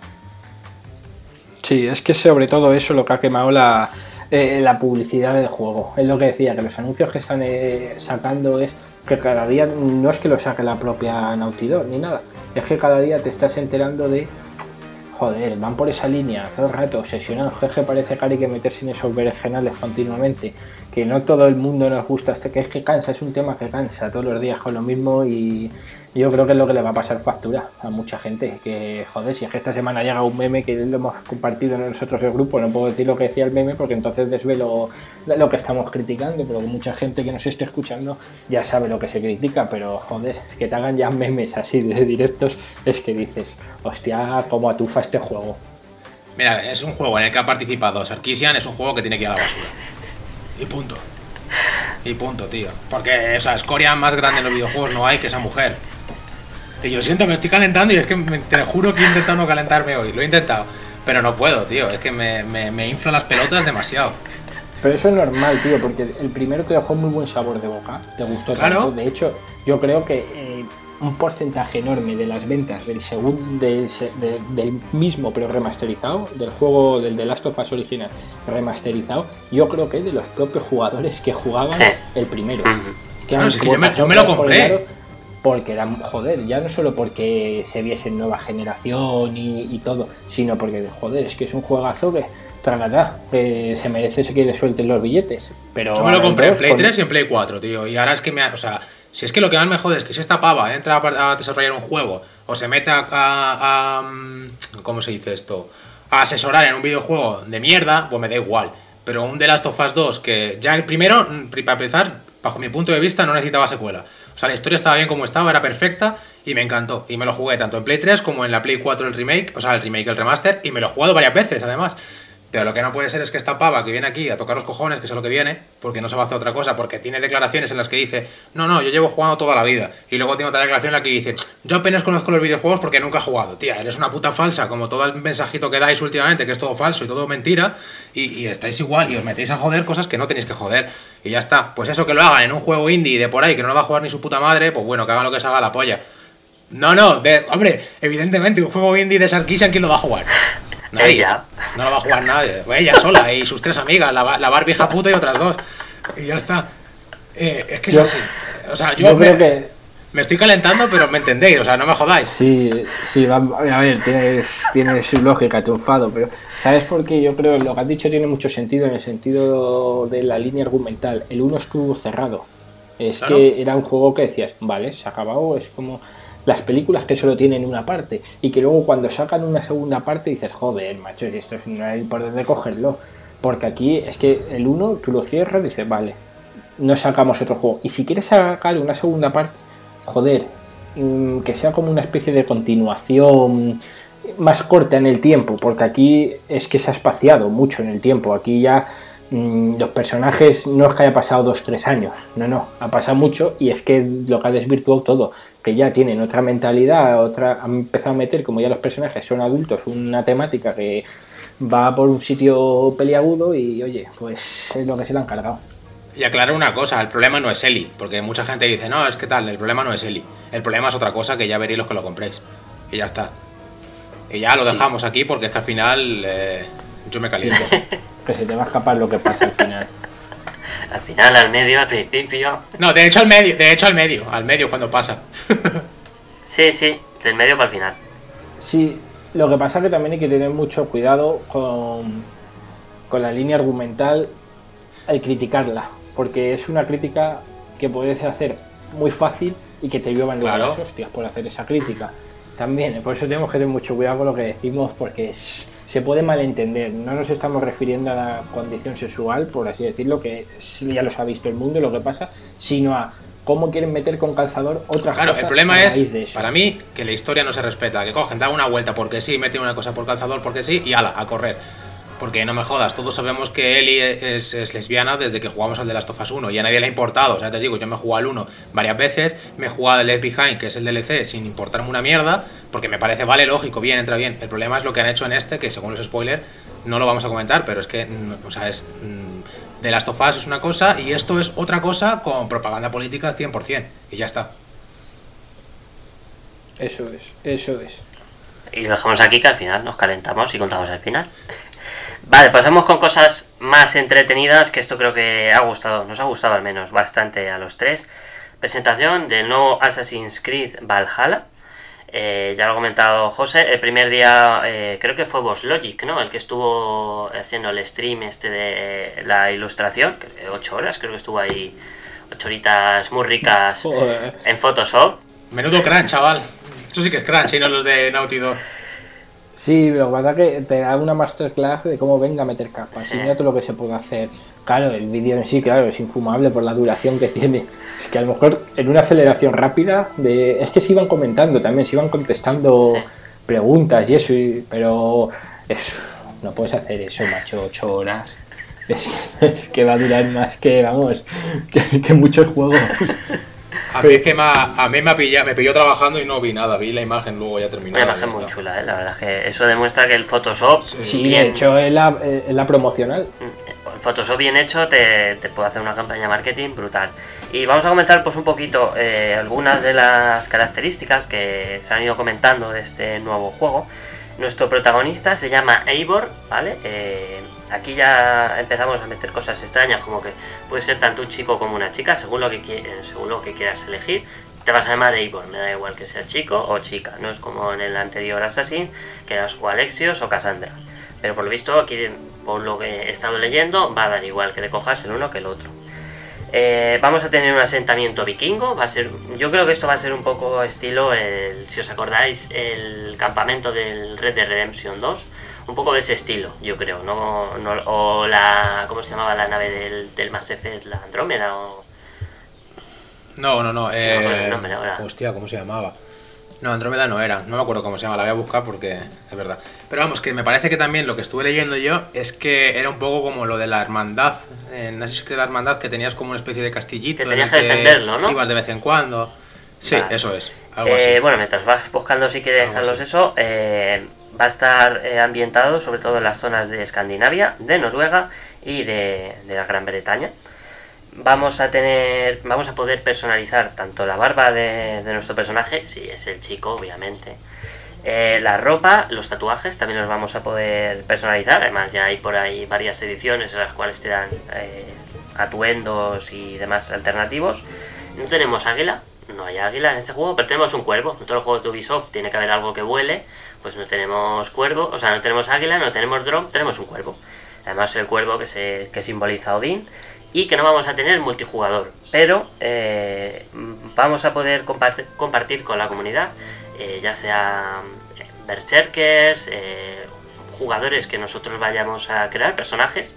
Sí, es que sobre todo eso lo que ha quemado la, eh, la publicidad del juego. Es lo que decía, que los anuncios que están eh, sacando es que cada día no es que lo saque la propia Naughty Dog ni nada, es que cada día te estás enterando de joder, van por esa línea todo el rato, obsesionados, jeje parece que hay que meterse en esos berenjenales continuamente, que no todo el mundo nos gusta, este que es que cansa, es un tema que cansa todos los días con lo mismo y yo creo que es lo que le va a pasar factura a mucha gente, que joder, si es que esta semana llega un meme que lo hemos compartido nosotros el grupo, no puedo decir lo que decía el meme porque entonces desvelo lo que estamos criticando, pero mucha gente que nos esté escuchando ya sabe lo que se critica, pero joder, es que te hagan ya memes así de directos, es que dices, hostia, como atufa este juego. Mira, es un juego en el que ha participado Sarkisian, es un juego que tiene que ir a la basura. Y punto. Y punto, tío. Porque esa escoria más grande en los videojuegos no hay que esa mujer. Y yo lo siento, me estoy calentando y es que te juro que he intentado no calentarme hoy. Lo he intentado. Pero no puedo, tío. Es que me, me, infla las pelotas demasiado. Pero eso es normal, tío, porque el primero te dejó muy buen sabor de boca. Te gustó tanto. De hecho, yo creo que eh, un porcentaje enorme de las ventas del segundo del, mismo pero remasterizado del juego del The Last of Us original remasterizado yo creo que de los propios jugadores que jugaban el primero. Que yo, me, lo compré. porque era joder ya no solo porque se viese nueva generación y, todo sino porque joder es que es un juegazo que tralala, que se merece que le suelten los billetes. Pero yo me lo compré en Play 3 y en Play 4 tío y ahora es que me o sea si es que lo que más me jode es que si esta pava entra a, desarrollar un juego o se mete a, mm, ¿Cómo se dice esto? A asesorar en un videojuego de mierda, pues me da igual. Pero un The Last of Us 2 que ya el primero, mm, para empezar, bajo mi punto de vista, no necesitaba secuela. O sea, la historia estaba bien como estaba, era perfecta y me encantó. Y me lo jugué tanto en Play 3 como en la Play 4 el remake, o sea, el remake, el remaster, y me lo he jugado varias veces además. Pero lo que no puede ser es que esta pava que viene aquí a tocar los cojones, que es lo que viene, porque no se va a hacer otra cosa, porque tiene declaraciones en las que dice, no, no, yo llevo jugando toda la vida. Y luego tiene otra declaración en la que dice, yo apenas conozco los videojuegos porque nunca he jugado. Tía, eres una puta falsa, como todo el mensajito que dais últimamente, que es todo falso y todo mentira, y, estáis igual y os metéis a joder cosas que no tenéis que joder. Y ya está. Pues eso que lo hagan en un juego indie de por ahí, que no lo va a jugar ni su puta madre, pues bueno, que hagan lo que se haga la polla. No, no, de, hombre, evidentemente un juego indie de Sarkisian, ¿quién lo va a jugar? Ella. No lo va a jugar nadie. Ella sola y sus tres amigas, la, la Barbie hija puta y otras dos. Y ya está. Eh, es que es así. O sea, yo, me, creo que... me estoy calentando, pero me entendéis, o sea, no me jodáis. Sí, sí, a ver, tiene, su lógica, triunfado, pero ¿sabes por qué? Yo creo que lo que has dicho tiene mucho sentido en el sentido de la línea argumental. El uno estuvo cerrado. Es que era un juego que decías, vale, se ha acabado, es como las películas que solo tienen una parte y que luego cuando sacan una segunda parte dices, joder, macho, esto es, no hay por dónde cogerlo. Porque aquí es que el uno tú lo cierras y dices, vale, no sacamos otro juego. Y si quieres sacar una segunda parte, joder, mm, que sea como una especie de continuación más corta en el tiempo, porque aquí es que se ha espaciado mucho en el tiempo. Aquí ya los personajes no es que haya pasado dos, tres años, no, no, ha pasado mucho y es que lo que ha desvirtuado todo, que ya tienen otra mentalidad, otra, han empezado a meter, como ya los personajes son adultos, una temática que va por un sitio peliagudo y oye, pues es lo que se le han cargado. Y aclaro una cosa, el problema no es Eli, porque mucha gente dice, no, es que tal, el problema no es Eli, el problema es otra cosa que ya veréis los que lo compréis. Y ya está. Y ya lo dejamos aquí porque es que al final eh, yo me caliento. que se te va a escapar lo que pasa al final. al final, al medio, al principio. No, de hecho al medio, de hecho al medio, al medio cuando pasa. sí, sí, del medio para el final. Sí, lo que pasa es que también hay que tener mucho cuidado con, con la línea argumental al criticarla, porque es una crítica que puedes hacer muy fácil y que te lluevan claro. las hostias por hacer esa crítica. También, por eso tenemos que tener mucho cuidado con lo que decimos, porque es, se puede malentender. No nos estamos refiriendo a la condición sexual, por así decirlo, que ya los ha visto el mundo y lo que pasa, sino a cómo quieren meter con calzador otras claro, cosas. Claro, el problema es, para mí, que la historia no se respeta, que cogen, dan una vuelta porque sí, meten una cosa por calzador porque sí y ala, a correr. Porque no me jodas, todos sabemos que Ellie es, lesbiana desde que jugamos al de Last of Us 1 y a nadie le ha importado. O sea, te digo, yo me he jugado al 1 varias veces, me he jugado al Left Behind, que es el DLC, sin importarme una mierda, porque me parece, vale, lógico, bien, entra bien. El problema es lo que han hecho en este, que según los spoilers, no lo vamos a comentar, pero es que, mm, o sea, es. de mm, Last of Us es una cosa y esto es otra cosa con propaganda política 100%. Y ya está. Eso es, eso es. Y lo dejamos aquí que al final nos calentamos y contamos el final. Vale, pasamos con cosas más entretenidas, que esto creo que ha gustado, nos ha gustado al menos bastante a los tres. Presentación del nuevo Assassin's Creed Valhalla. Eh, ya lo ha comentado José, el primer día eh, creo que fue Boss Logic, ¿no? El que estuvo haciendo el stream este de la ilustración, que 8 horas, creo que estuvo ahí, 8 horitas muy ricas en Photoshop. Menudo crunch, chaval. Eso sí que es crunch, y no los de Naughty Dog. Sí, lo que pasa es que te da una masterclass de cómo venga a meter capas. Y mira todo lo que se puede hacer. Claro, el vídeo en sí, claro, es infumable por la duración que tiene. Es que a lo mejor en una aceleración rápida, de es que se iban comentando también, se iban contestando preguntas y eso, pero eso, no puedes hacer eso, macho, ocho horas. Es, que va a durar más que, vamos, que, que muchos juegos. A mí, es que me, a mí me, pilló, me pilló trabajando y no vi nada, vi la imagen luego ya terminó. Una imagen muy chula, ¿eh? la verdad es que eso demuestra que el Photoshop. Sí, bien, hecho es la, la, promocional. Mm, el Photoshop bien hecho te, te, puede hacer una campaña de marketing brutal. Y vamos a comentar pues un poquito eh, algunas de las características que se han ido comentando de este nuevo juego. Nuestro protagonista se llama Eivor, ¿vale? Eh, aquí ya empezamos a meter cosas extrañas, como que puede ser tanto un chico como una chica, según lo que, según lo que quieras elegir. Te vas a llamar Eivor, me da igual que sea chico o chica, no es como en el anterior Assassin, que eras o Alexios o Cassandra. Pero por lo visto, aquí, por lo que he estado leyendo, va a dar igual que te cojas el uno que el otro. Eh, vamos a tener un asentamiento vikingo. Va a ser, yo creo que esto va a ser un poco estilo, el, si os acordáis, el campamento del Red Dead Redemption 2 un poco de ese estilo, yo creo, ¿no? o la, ¿cómo se llamaba la nave del, del Mass Effect? ¿La Andrómeda o...? No, no, no, eh, hostia, ¿cómo se llamaba? No, Andrómeda no era, no me acuerdo cómo se llama, la voy a buscar porque es verdad. Pero vamos, que me parece que también lo que estuve leyendo yo es que era un poco como lo de la hermandad. En Assassin's Creed la hermandad que tenías como una especie de castillito que tenías que defenderlo, ¿no? Ibas de vez en cuando. Sí, eso es, algo eh, así. Bueno, mientras vas buscando si quieres dejarlos eso, eh, Va a estar eh, ambientado sobre todo en las zonas de Escandinavia, de Noruega y de, la Gran Bretaña. Vamos a tener, vamos a poder personalizar tanto la barba de, nuestro personaje, si es el chico, obviamente, eh, la ropa, los tatuajes, también los vamos a poder personalizar. Además, ya hay por ahí varias ediciones en las cuales te dan eh, atuendos y demás alternativos. No tenemos águila, no hay águila en este juego, pero tenemos un cuervo. En todos los juegos de Ubisoft tiene que haber algo que vuele pues no tenemos cuervo, o sea, no tenemos águila, no tenemos dron, tenemos un cuervo. Además el cuervo que, se, que simboliza Odín y que no vamos a tener multijugador, pero eh, vamos a poder compartir, con la comunidad, eh, ya sea eh, berserkers, jugadores que nosotros vayamos a crear, personajes,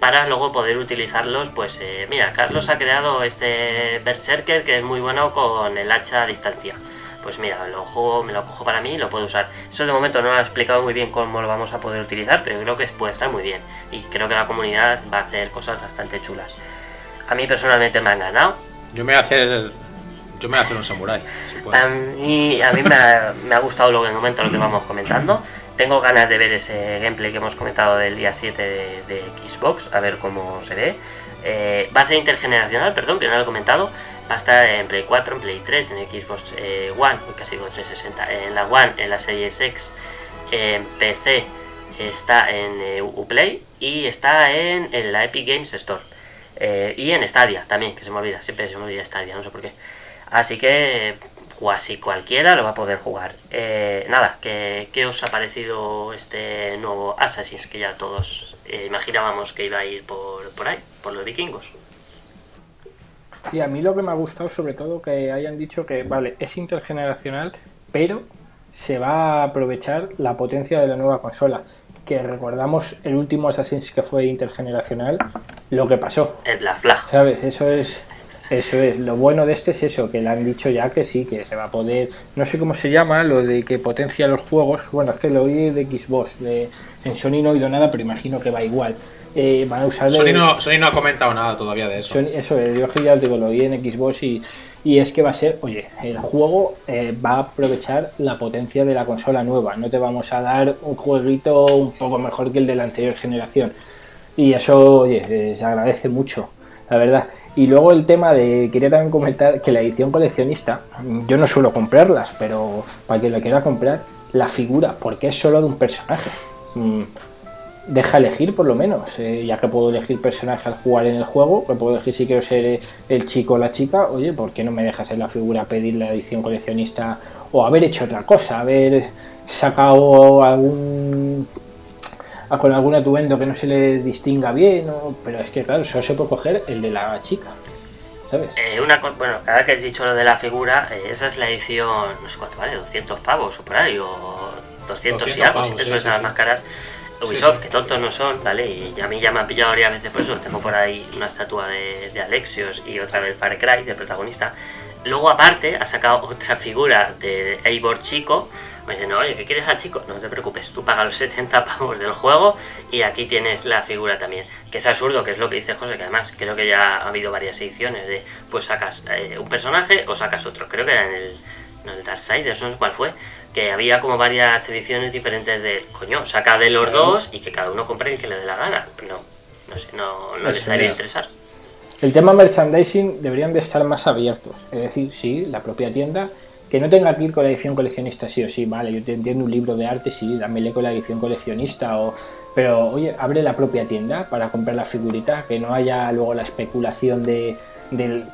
para luego poder utilizarlos, pues mira, Carlos ha creado este berserker que es muy bueno con el hacha a distancia pues mira, lo juego, me lo cojo para mí y lo puedo usar. Eso de momento no lo ha explicado muy bien cómo lo vamos a poder utilizar, pero creo que puede estar muy bien. Y creo que la comunidad va a hacer cosas bastante chulas. A mí personalmente me han ganado. Yo me voy a hacer. Yo me voy a hacer un samurai. mí, a mí me, ha, gustado lo que en momento lo que vamos comentando. Tengo ganas de ver ese gameplay que hemos comentado del día 7 de, Xbox, a ver cómo se ve. Eh, va a ser intergeneracional, perdón, que no lo he comentado. Va a estar en Play 4, en Play 3, en Xbox eh, One, casi con 360, en la One, en la Series X, en PC está en eh, Uplay y está en, la Epic Games Store. Eh, y en Stadia también, que se me olvida, siempre se me olvida Stadia, no sé por qué. Así que casi cualquiera lo va a poder jugar. nada, ¿qué, ¿qué, os ha parecido este nuevo Assassin's que ya todos imaginábamos que iba a ir por, por ahí, por los vikingos? Sí, a mí lo que me ha gustado sobre todo que hayan dicho que, vale, es intergeneracional, pero se va a aprovechar la potencia de la nueva consola. Que recordamos el último Assassin's que fue intergeneracional, lo que pasó. El Black Flag. ¿Sabes? Eso es. Eso es, lo bueno de este es eso, que le han dicho ya que sí, que se va a poder, no sé cómo se llama, lo de que potencia los juegos, bueno, es que lo oí de Xbox, de, en Sony no he oído nada, pero imagino que va igual. Eh, van a usar. Sony no, Sony no ha comentado nada todavía de eso. eso, yo ya digo, lo vi en Xbox y, y es que va a ser, oye, el juego eh, va a aprovechar la potencia de la consola nueva. No te vamos a dar un jueguito un poco mejor que el de la anterior generación. Y eso, oye, eh, se agradece mucho, la verdad. Y luego el tema de, quería también comentar que la edición coleccionista, yo no suelo comprarlas, pero para quien lo quiera comprar, la figura, porque es solo de un personaje. Mm, deja elegir por lo menos, eh, ya que puedo elegir personaje al jugar en el juego, que puedo elegir si quiero ser eh, el chico o la chica, oye, ¿por qué no me dejas en la figura pedir la edición coleccionista o haber hecho otra cosa, haber sacado algún con algún atuendo que no se le distinga bien, pero es que claro, solo se puede coger el de la chica. ¿Sabes? Eh, una, bueno, cada que has dicho lo de la figura, esa es la edición, no sé cuánto vale, 200 pavos o por ahí, o 200, y algo, eso es las más caras Ubisoft, que tontos no son, ¿vale? Y a mí ya me han pillado varias veces por eso. Tengo por ahí una estatua de, Alexios y otra del Far Cry, del protagonista. Luego, aparte, ha sacado otra figura de Eivor Chico. Me dicen, oye, ¿qué quieres a Chico? No te preocupes, tú pagas los 70 pavos del juego y aquí tienes la figura también. Que es absurdo, que es lo que dice José, que además creo que ya ha habido varias ediciones de, pues sacas eh, un personaje o sacas otro. Creo que era en el, en el Darksiders, no sé cuál fue que había como varias ediciones diferentes de, coño, saca de los dos y que cada uno compre el que le dé la gana. Pero no sé, no, no les debería interesar. El tema merchandising deberían de estar más abiertos. Es decir, sí, la propia tienda, que no tenga que ir con la edición coleccionista sí o sí, vale, yo te entiendo un libro de arte, sí, dámele con la edición coleccionista o... Pero, oye, abre la propia tienda para comprar la figurita, que no haya luego la especulación de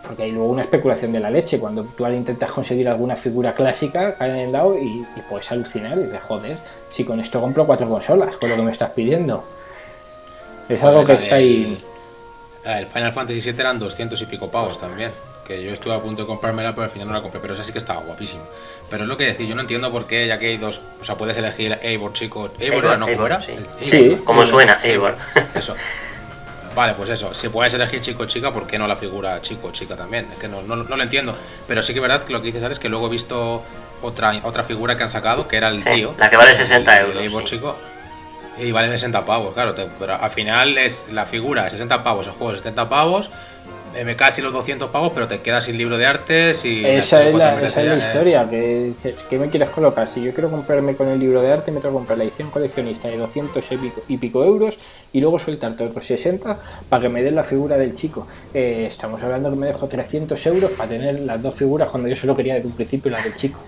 porque hay luego una especulación de la leche, cuando tú ahora intentas conseguir alguna figura clásica, cae en el lado y, puedes alucinar y dices, joder, si con esto compro cuatro consolas, con lo que me estás pidiendo. Es algo que está ahí... El Final Fantasy VII eran 200 y pico pavos también. Que yo estuve a punto de comprármela, pero al final no la compré. Pero esa sí que estaba guapísima. Pero es lo que decir, yo no entiendo por qué, ya que hay dos. O sea, puedes elegir Eivor, chico. Eivor, ¿no? Eivor, Sí, como suena, Eivor. Eso. Vale, pues eso, si puedes elegir chico o chica, ¿por qué no la figura chico o chica también? Es que no, no, lo entiendo. Pero sí que es verdad que lo que dices, ¿sabes? Que luego he visto otra, otra figura que han sacado, que era el tío. La que vale 60 euros. chico, y vale 60 pavos, claro. pero al final es la figura, 60 pavos, el juego de 70 pavos me casi los 200 pavos, pero te quedas sin libro de arte. y esa, es la, esa es la, historia. Que dices, ¿qué me quieres colocar? Si yo quiero comprarme con el libro de arte, me tengo que comprar la edición coleccionista de 200 y pico, euros y luego soltarte otros 60 para que me den la figura del chico. Eh, estamos hablando que me dejo 300 euros para tener las dos figuras cuando yo solo quería desde un principio la del chico.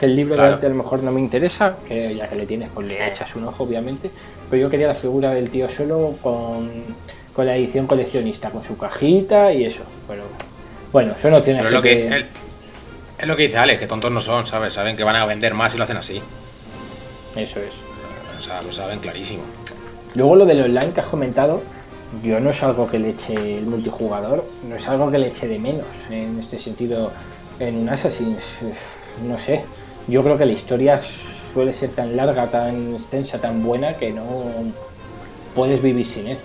El libro de arte a lo mejor no me interesa, que ya que le tienes, pues le echas un ojo, obviamente. Pero yo quería la figura del tío solo con con la edición coleccionista, con su cajita y eso. Pero bueno, son opciones Pero que, es lo que dice Alex, que tontos no son, ¿sabes? Saben que van a vender más y lo hacen así. Eso es. O sea, lo saben clarísimo. Luego lo del online que has comentado, yo no es algo que le eche el multijugador, no es algo que le eche de menos en este sentido en un Assassin's. No sé, yo creo que la historia suele ser tan larga, tan extensa, tan buena que no puedes vivir sin él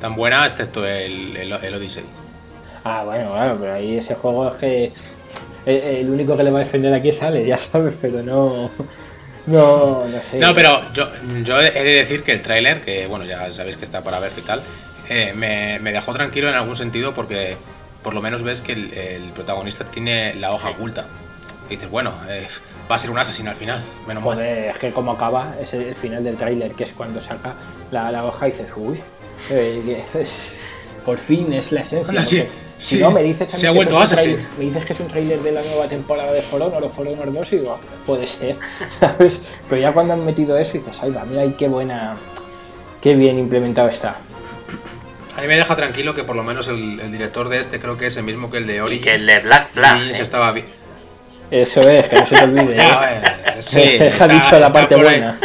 tan buena, excepto el, el, Odyssey. Ah, bueno, claro, pero ahí ese juego es que el, único que le va a defender aquí es Alex, ya sabes, pero no. No, no sé. No, pero yo, yo he de decir que el tráiler, que bueno, ya sabéis que está para ver y tal, eh, me, dejó tranquilo en algún sentido porque por lo menos ves que el, protagonista tiene la hoja oculta. Y dices, bueno, eh, va a ser un asesino al final, menos mal. Es que como acaba, es el final del tráiler, que es cuando saca la, la hoja y dices, uy, por fin es la esencia. si no, me dices, se ha vuelto me dices que es un trailer de la nueva temporada de For Honor o For Honor 2 y digo, puede ser, ¿sabes? Pero ya cuando han metido eso dices, ay va, mira, qué buena, qué bien implementado está. A mí me deja tranquilo que por lo menos el, director de este creo que es el mismo que el de Ori. Y que el de Black Flag. ¿eh? estaba bien. Eso es, que no se te olvide. ¿eh? sí, está, dicho la parte buena.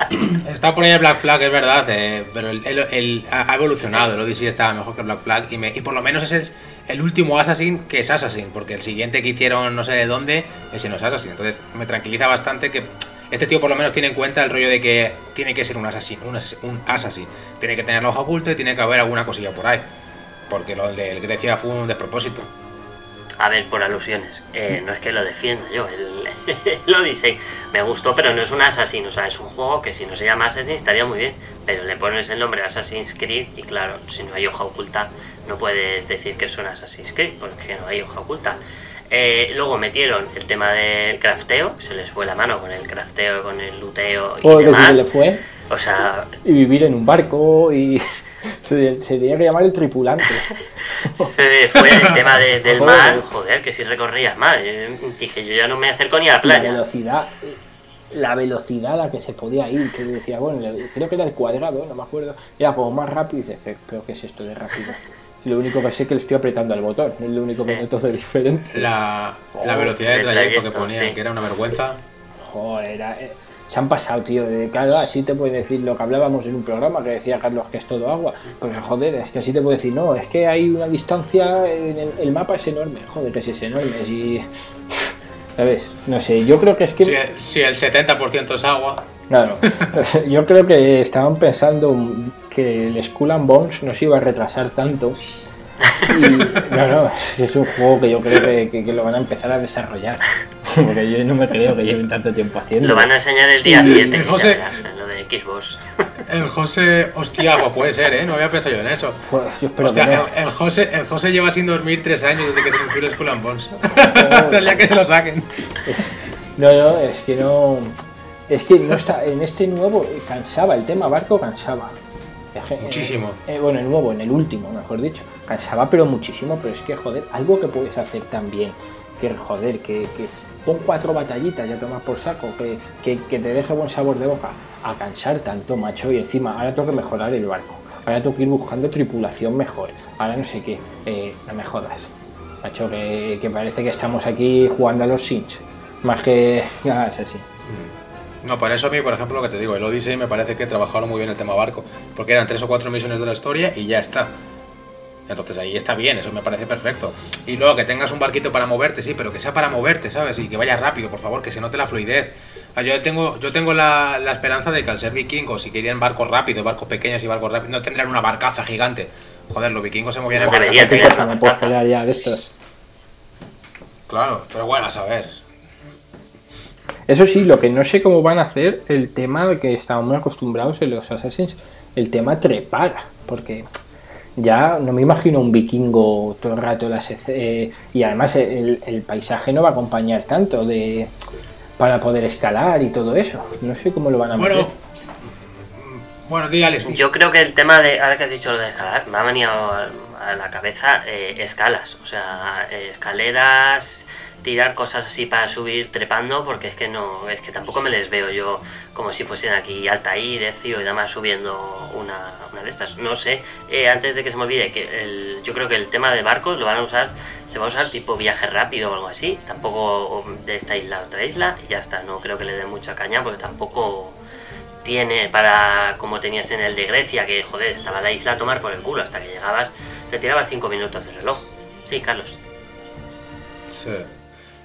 Está por ahí el Black Flag, es verdad, eh, pero el, ha evolucionado. El Odyssey estaba mejor que el Black Flag y, y por lo menos ese es el último Assassin que es Assassin, porque el siguiente que hicieron no sé de dónde, ese no es Assassin. Entonces me tranquiliza bastante que este tío por lo menos tiene en cuenta el rollo de que tiene que ser un Assassin, un, un Assassin. Tiene que tener la hoja oculta y tiene que haber alguna cosilla por ahí. Porque lo del Grecia fue un despropósito. A ver, por alusiones. Eh, no es que lo defienda yo, lo dice. Me gustó, pero no es un Assassin. O sea, es un juego que si no se llama Assassin estaría muy bien. Pero le pones el nombre Assassin's Creed y claro, si no hay hoja oculta, no puedes decir que es un Assassin's Creed porque no hay hoja oculta. Eh, luego metieron el tema del crafteo, se les fue la mano con el crafteo, con el luteo y demás. se le fue. O sea. Y vivir en un barco y. Se, se tenía que llamar el tripulante. se fue el tema del mar, joder, que si recorrías mar. dije, yo ya no me acerco ni a la playa. La velocidad. la velocidad a la que se podía ir, que decía, bueno, creo que era el cuadrado, no me acuerdo, era como más rápido y dices, pero ¿qué es esto de rápido? Lo único que sé es que le estoy apretando al botón, es lo único que noto de diferente. La, la velocidad de trayecto, que ponían, que era una vergüenza. Joder, era, eh, se han pasado, tío. Claro, así te puede decir lo que hablábamos en un programa que decía Carlos que es todo agua. Pues joder, es que así te puede decir, no, es que hay una distancia, en el, mapa es enorme. Joder, que si es enorme. Si, ¿Sabes? No sé, yo creo que es que. Si, si el 70% es agua. Claro, yo creo que estaban pensando que el Skull and Bones no se iba a retrasar tanto. Y no, no, es un juego que yo creo que, lo van a empezar a desarrollar. Porque yo no me creo que lleven tanto tiempo haciendo. Lo van a enseñar el día 7. José, lo de Xbox. El José, hostia, pues puede ser, ¿eh? No había pensado yo en eso. Pues yo espero hostia, el, José, el José lleva sin dormir tres años desde que se anunció el Skull and Bones. Hasta el día que se lo saquen. No, no, es que no. Es que no está. En este nuevo cansaba, el tema barco cansaba. Muchísimo. Eh, bueno, el nuevo, en el último, mejor dicho. Cansaba, pero muchísimo. Pero es que, joder, algo que puedes hacer también. Que, joder, que, que pon cuatro batallitas, ya tomas por saco. Que, que, que te deje buen sabor de boca. A cansar tanto, macho. Y encima, ahora tengo que mejorar el barco. Ahora tengo que ir buscando tripulación mejor. Ahora no sé qué. Eh, no me jodas. Macho, que, que parece que estamos aquí jugando a los Sims. Más que. Ah, es así. No, por eso a mí, por ejemplo, lo que te digo, el Odyssey me parece que trabajaron muy bien el tema barco, porque eran tres o cuatro misiones de la historia y ya está. Entonces ahí está bien, eso me parece perfecto. Y luego que tengas un barquito para moverte, sí, pero que sea para moverte, ¿sabes? Y que vaya rápido, por favor, que se note la fluidez. Yo tengo, yo tengo la, esperanza de que al ser vikingos, si querían barcos rápidos, barcos pequeños y barcos rápidos, no tendrán una barcaza gigante. Joder, los vikingos se movían en barcaza. ya de estos. Claro, pero bueno, a saber. Eso sí, lo que no sé cómo van a hacer el tema que estamos muy acostumbrados en los Assassins, el tema trepar, porque ya no me imagino un vikingo todo el rato las, eh, y además el, paisaje no va a acompañar tanto de para poder escalar y todo eso. No sé cómo lo van a bueno, Bueno, dígales. Yo creo que el tema de, ahora que has dicho lo de escalar, me ha venido a la cabeza eh, escalas, o sea, escaleras tirar cosas así para subir trepando, porque es que no, es que tampoco me les veo yo como si fuesen aquí Altair, Ezio y demás subiendo una, una de estas. No sé, eh, antes de que se me olvide, que el, yo creo que el tema de barcos lo van a usar, se va a usar tipo viaje rápido o algo así, tampoco de esta isla a otra isla, y ya está, no creo que le dé mucha caña, porque tampoco tiene para como tenías en el de Grecia, que joder, estaba la isla a tomar por el culo, hasta que llegabas, te tirabas 5 minutos de reloj. Sí, Carlos. Sí.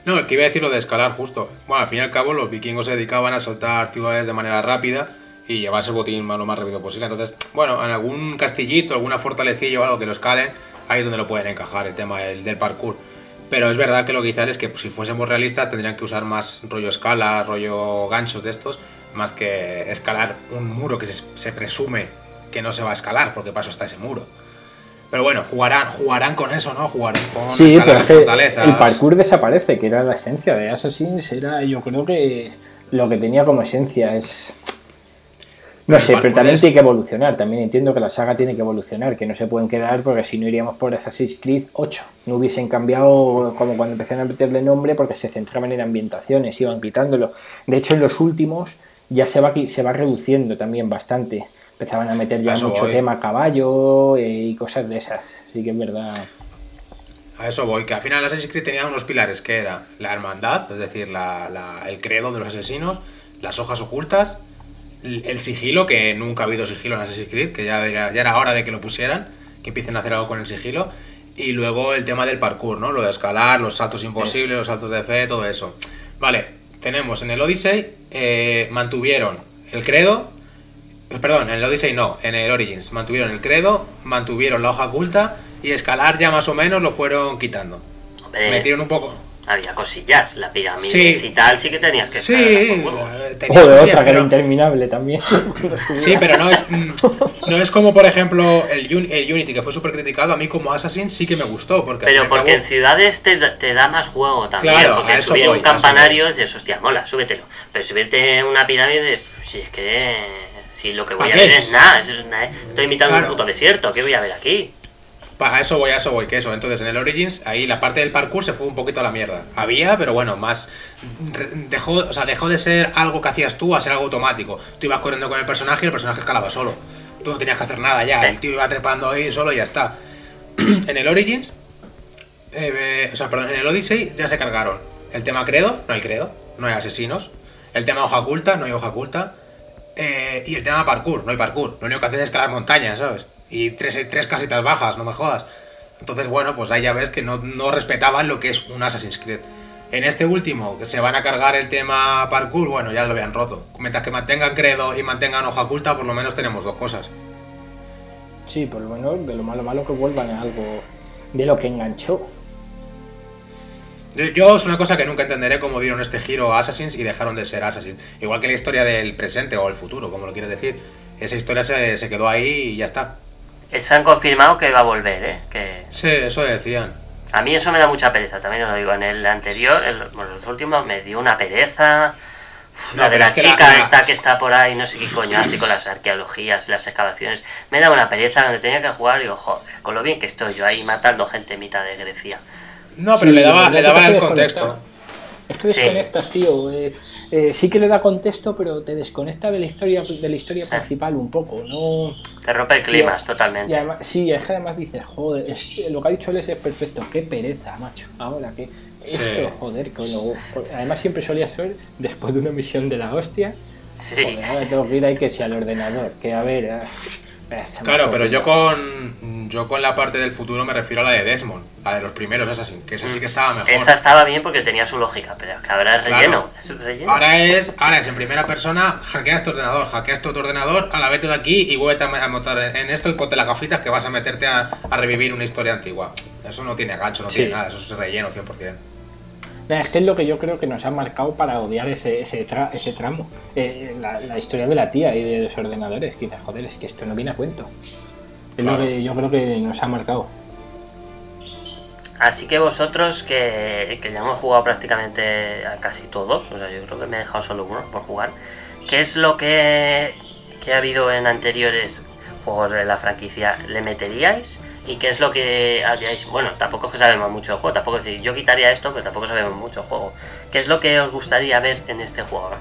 No, que iba a decir lo de escalar justo. Bueno, al fin y al cabo los vikingos se dedicaban a soltar ciudades de manera rápida y llevarse el botín lo más rápido posible. Entonces, bueno, en algún castillito, alguna fortalecilla o algo que lo escalen, ahí es donde lo pueden encajar el tema del, parkour. Pero es verdad que lo que dice es que si fuésemos realistas tendrían que usar más rollo escala, rollo ganchos de estos, más que escalar un muro que se, se presume que no se va a escalar, porque para eso está ese muro. Pero bueno, jugarán, jugarán con eso, ¿no? Jugarán con sí, pero el parkour desaparece, que era la esencia de Assassin's, era yo creo que lo que tenía como esencia es... No sé, pero también tiene que evolucionar, también entiendo que la saga tiene que evolucionar, que no se pueden quedar porque si no iríamos por Assassin's Creed 8, no hubiesen cambiado como cuando empezaron a meterle nombre porque se centraban en ambientaciones, iban quitándolo. De hecho, en los últimos ya se va, se va reduciendo también bastante empezaban a meter ya mucho tema caballo eh, y cosas de esas. Sí que es verdad. A eso voy, que al final Assassin's Creed tenía unos pilares que era la hermandad, es decir, el credo de los asesinos, las hojas ocultas, el sigilo, que nunca ha habido sigilo en Assassin's Creed, que ya era, ya era hora de que lo pusieran, que empiecen a hacer algo con el sigilo, y luego el tema del parkour, ¿no? Lo de escalar, los saltos imposibles, los saltos de fe, todo eso. Vale, tenemos en el Odyssey, eh, mantuvieron el credo, Perdón, en el Odyssey no, en el Origins. Mantuvieron el credo, mantuvieron la hoja oculta y escalar ya más o menos lo fueron quitando. Metieron un poco. Había cosillas, la pirámide y tal, sí que tenías que Sí, eh, Joder, otra que era interminable también. sí, pero no es, mm, no es como, por ejemplo, el, Unity, que fue súper criticado. A mí, como Assassin, sí que me gustó. Porque pero porque en ciudades te, te, da más juego también. Claro, porque subir un campanario dices, hostia, mola, súbetelo. Pero subirte una pirámide, si es que si lo que voy a ver es nada, estoy imitando un puto desierto, ¿qué voy a ver aquí? A eso voy, a eso voy, que eso. Entonces en el Origins, ahí la parte del parkour se fue un poquito a la mierda. Había, pero bueno, más. Dejó, o sea, dejó de ser algo que hacías tú a ser algo automático. Tú ibas corriendo con el personaje y el personaje escalaba solo. Tú no tenías que hacer nada ya. El tío iba trepando ahí solo y ya está. en el Origins, eh, o sea, perdón, en el Odyssey ya se cargaron. El tema credo, no hay credo, no hay asesinos. El tema hoja oculta, no hay hoja oculta. Eh, y el tema parkour, no hay parkour. Lo único que haces es escalar montañas, ¿sabes? Y tres, tres casitas bajas, no me jodas. Entonces, bueno, pues ahí ya ves que no, no respetaban lo que es un Assassin's Creed. En este último, que se van a cargar el tema parkour, bueno, ya lo habían roto. Mientras que mantengan credo y mantengan hoja oculta, por lo menos tenemos dos cosas. Sí, por lo menos de lo malo malo que vuelvan a algo de lo que enganchó. Yo es una cosa que nunca entenderé cómo dieron este giro a Assassins y dejaron de ser Assassins. Igual que la historia del presente o el futuro, como lo quieres decir. Esa historia se, se quedó ahí y ya está. Se han confirmado que va a volver, ¿eh? Que... Sí, eso decían. A mí eso me da mucha pereza, también os lo digo. En el anterior, en los últimos, me dio una pereza. la de la chica esta que está por ahí, no sé qué coño hace con las arqueologías las excavaciones. Me da una pereza donde tenía que jugar y digo, joder, con lo bien que estoy yo ahí matando gente en mitad de Grecia. No, pero le daba, le daba el contexto. Es que desconectas, tío. Eh, eh, sí que le da contexto, pero te desconecta de la historia de la historia principal un poco, ¿no? Te rompe el clima totalmente. sí, es que además dices, joder, lo que ha dicho él es perfecto, qué pereza, macho. Ahora que esto, joder, además siempre solía ser después de una misión de la hostia. Sí. Joder, ahora tengo que ir ahí que sea al ordenador, que a ver. Ah, Claro, pero yo con yo con la parte del futuro me refiero a la de Desmond, la de los primeros Assassin, que esa sí que estaba mejor. Esa estaba bien porque tenía su lógica, pero es que ahora es relleno. Ahora es, ahora es en primera persona, hackeas tu ordenador, hackeas tu ordenador, a la vete de aquí y vuelve a montar en esto y ponte las gafitas que vas a meterte a, revivir una historia antigua. Eso no tiene gancho, no tiene nada, eso es relleno 100%. Es que es lo que yo creo que nos ha marcado para odiar ese, ese, ese tramo. Eh, la, historia de la tía y de los ordenadores. Quizás, joder, es que esto no viene a cuento. Es lo que yo creo que nos ha marcado. Así que vosotros, que, que, ya hemos jugado prácticamente a casi todos, o sea, yo creo que me he dejado solo uno por jugar, ¿qué es lo que, que ha habido en anteriores juegos de la franquicia? ¿Le meteríais? Y qué es lo que haríais. Bueno, tampoco es que sabemos mucho del juego, tampoco es decir, yo quitaría esto, pero tampoco sabemos mucho del juego. ¿Qué es lo que os gustaría ver en este juego?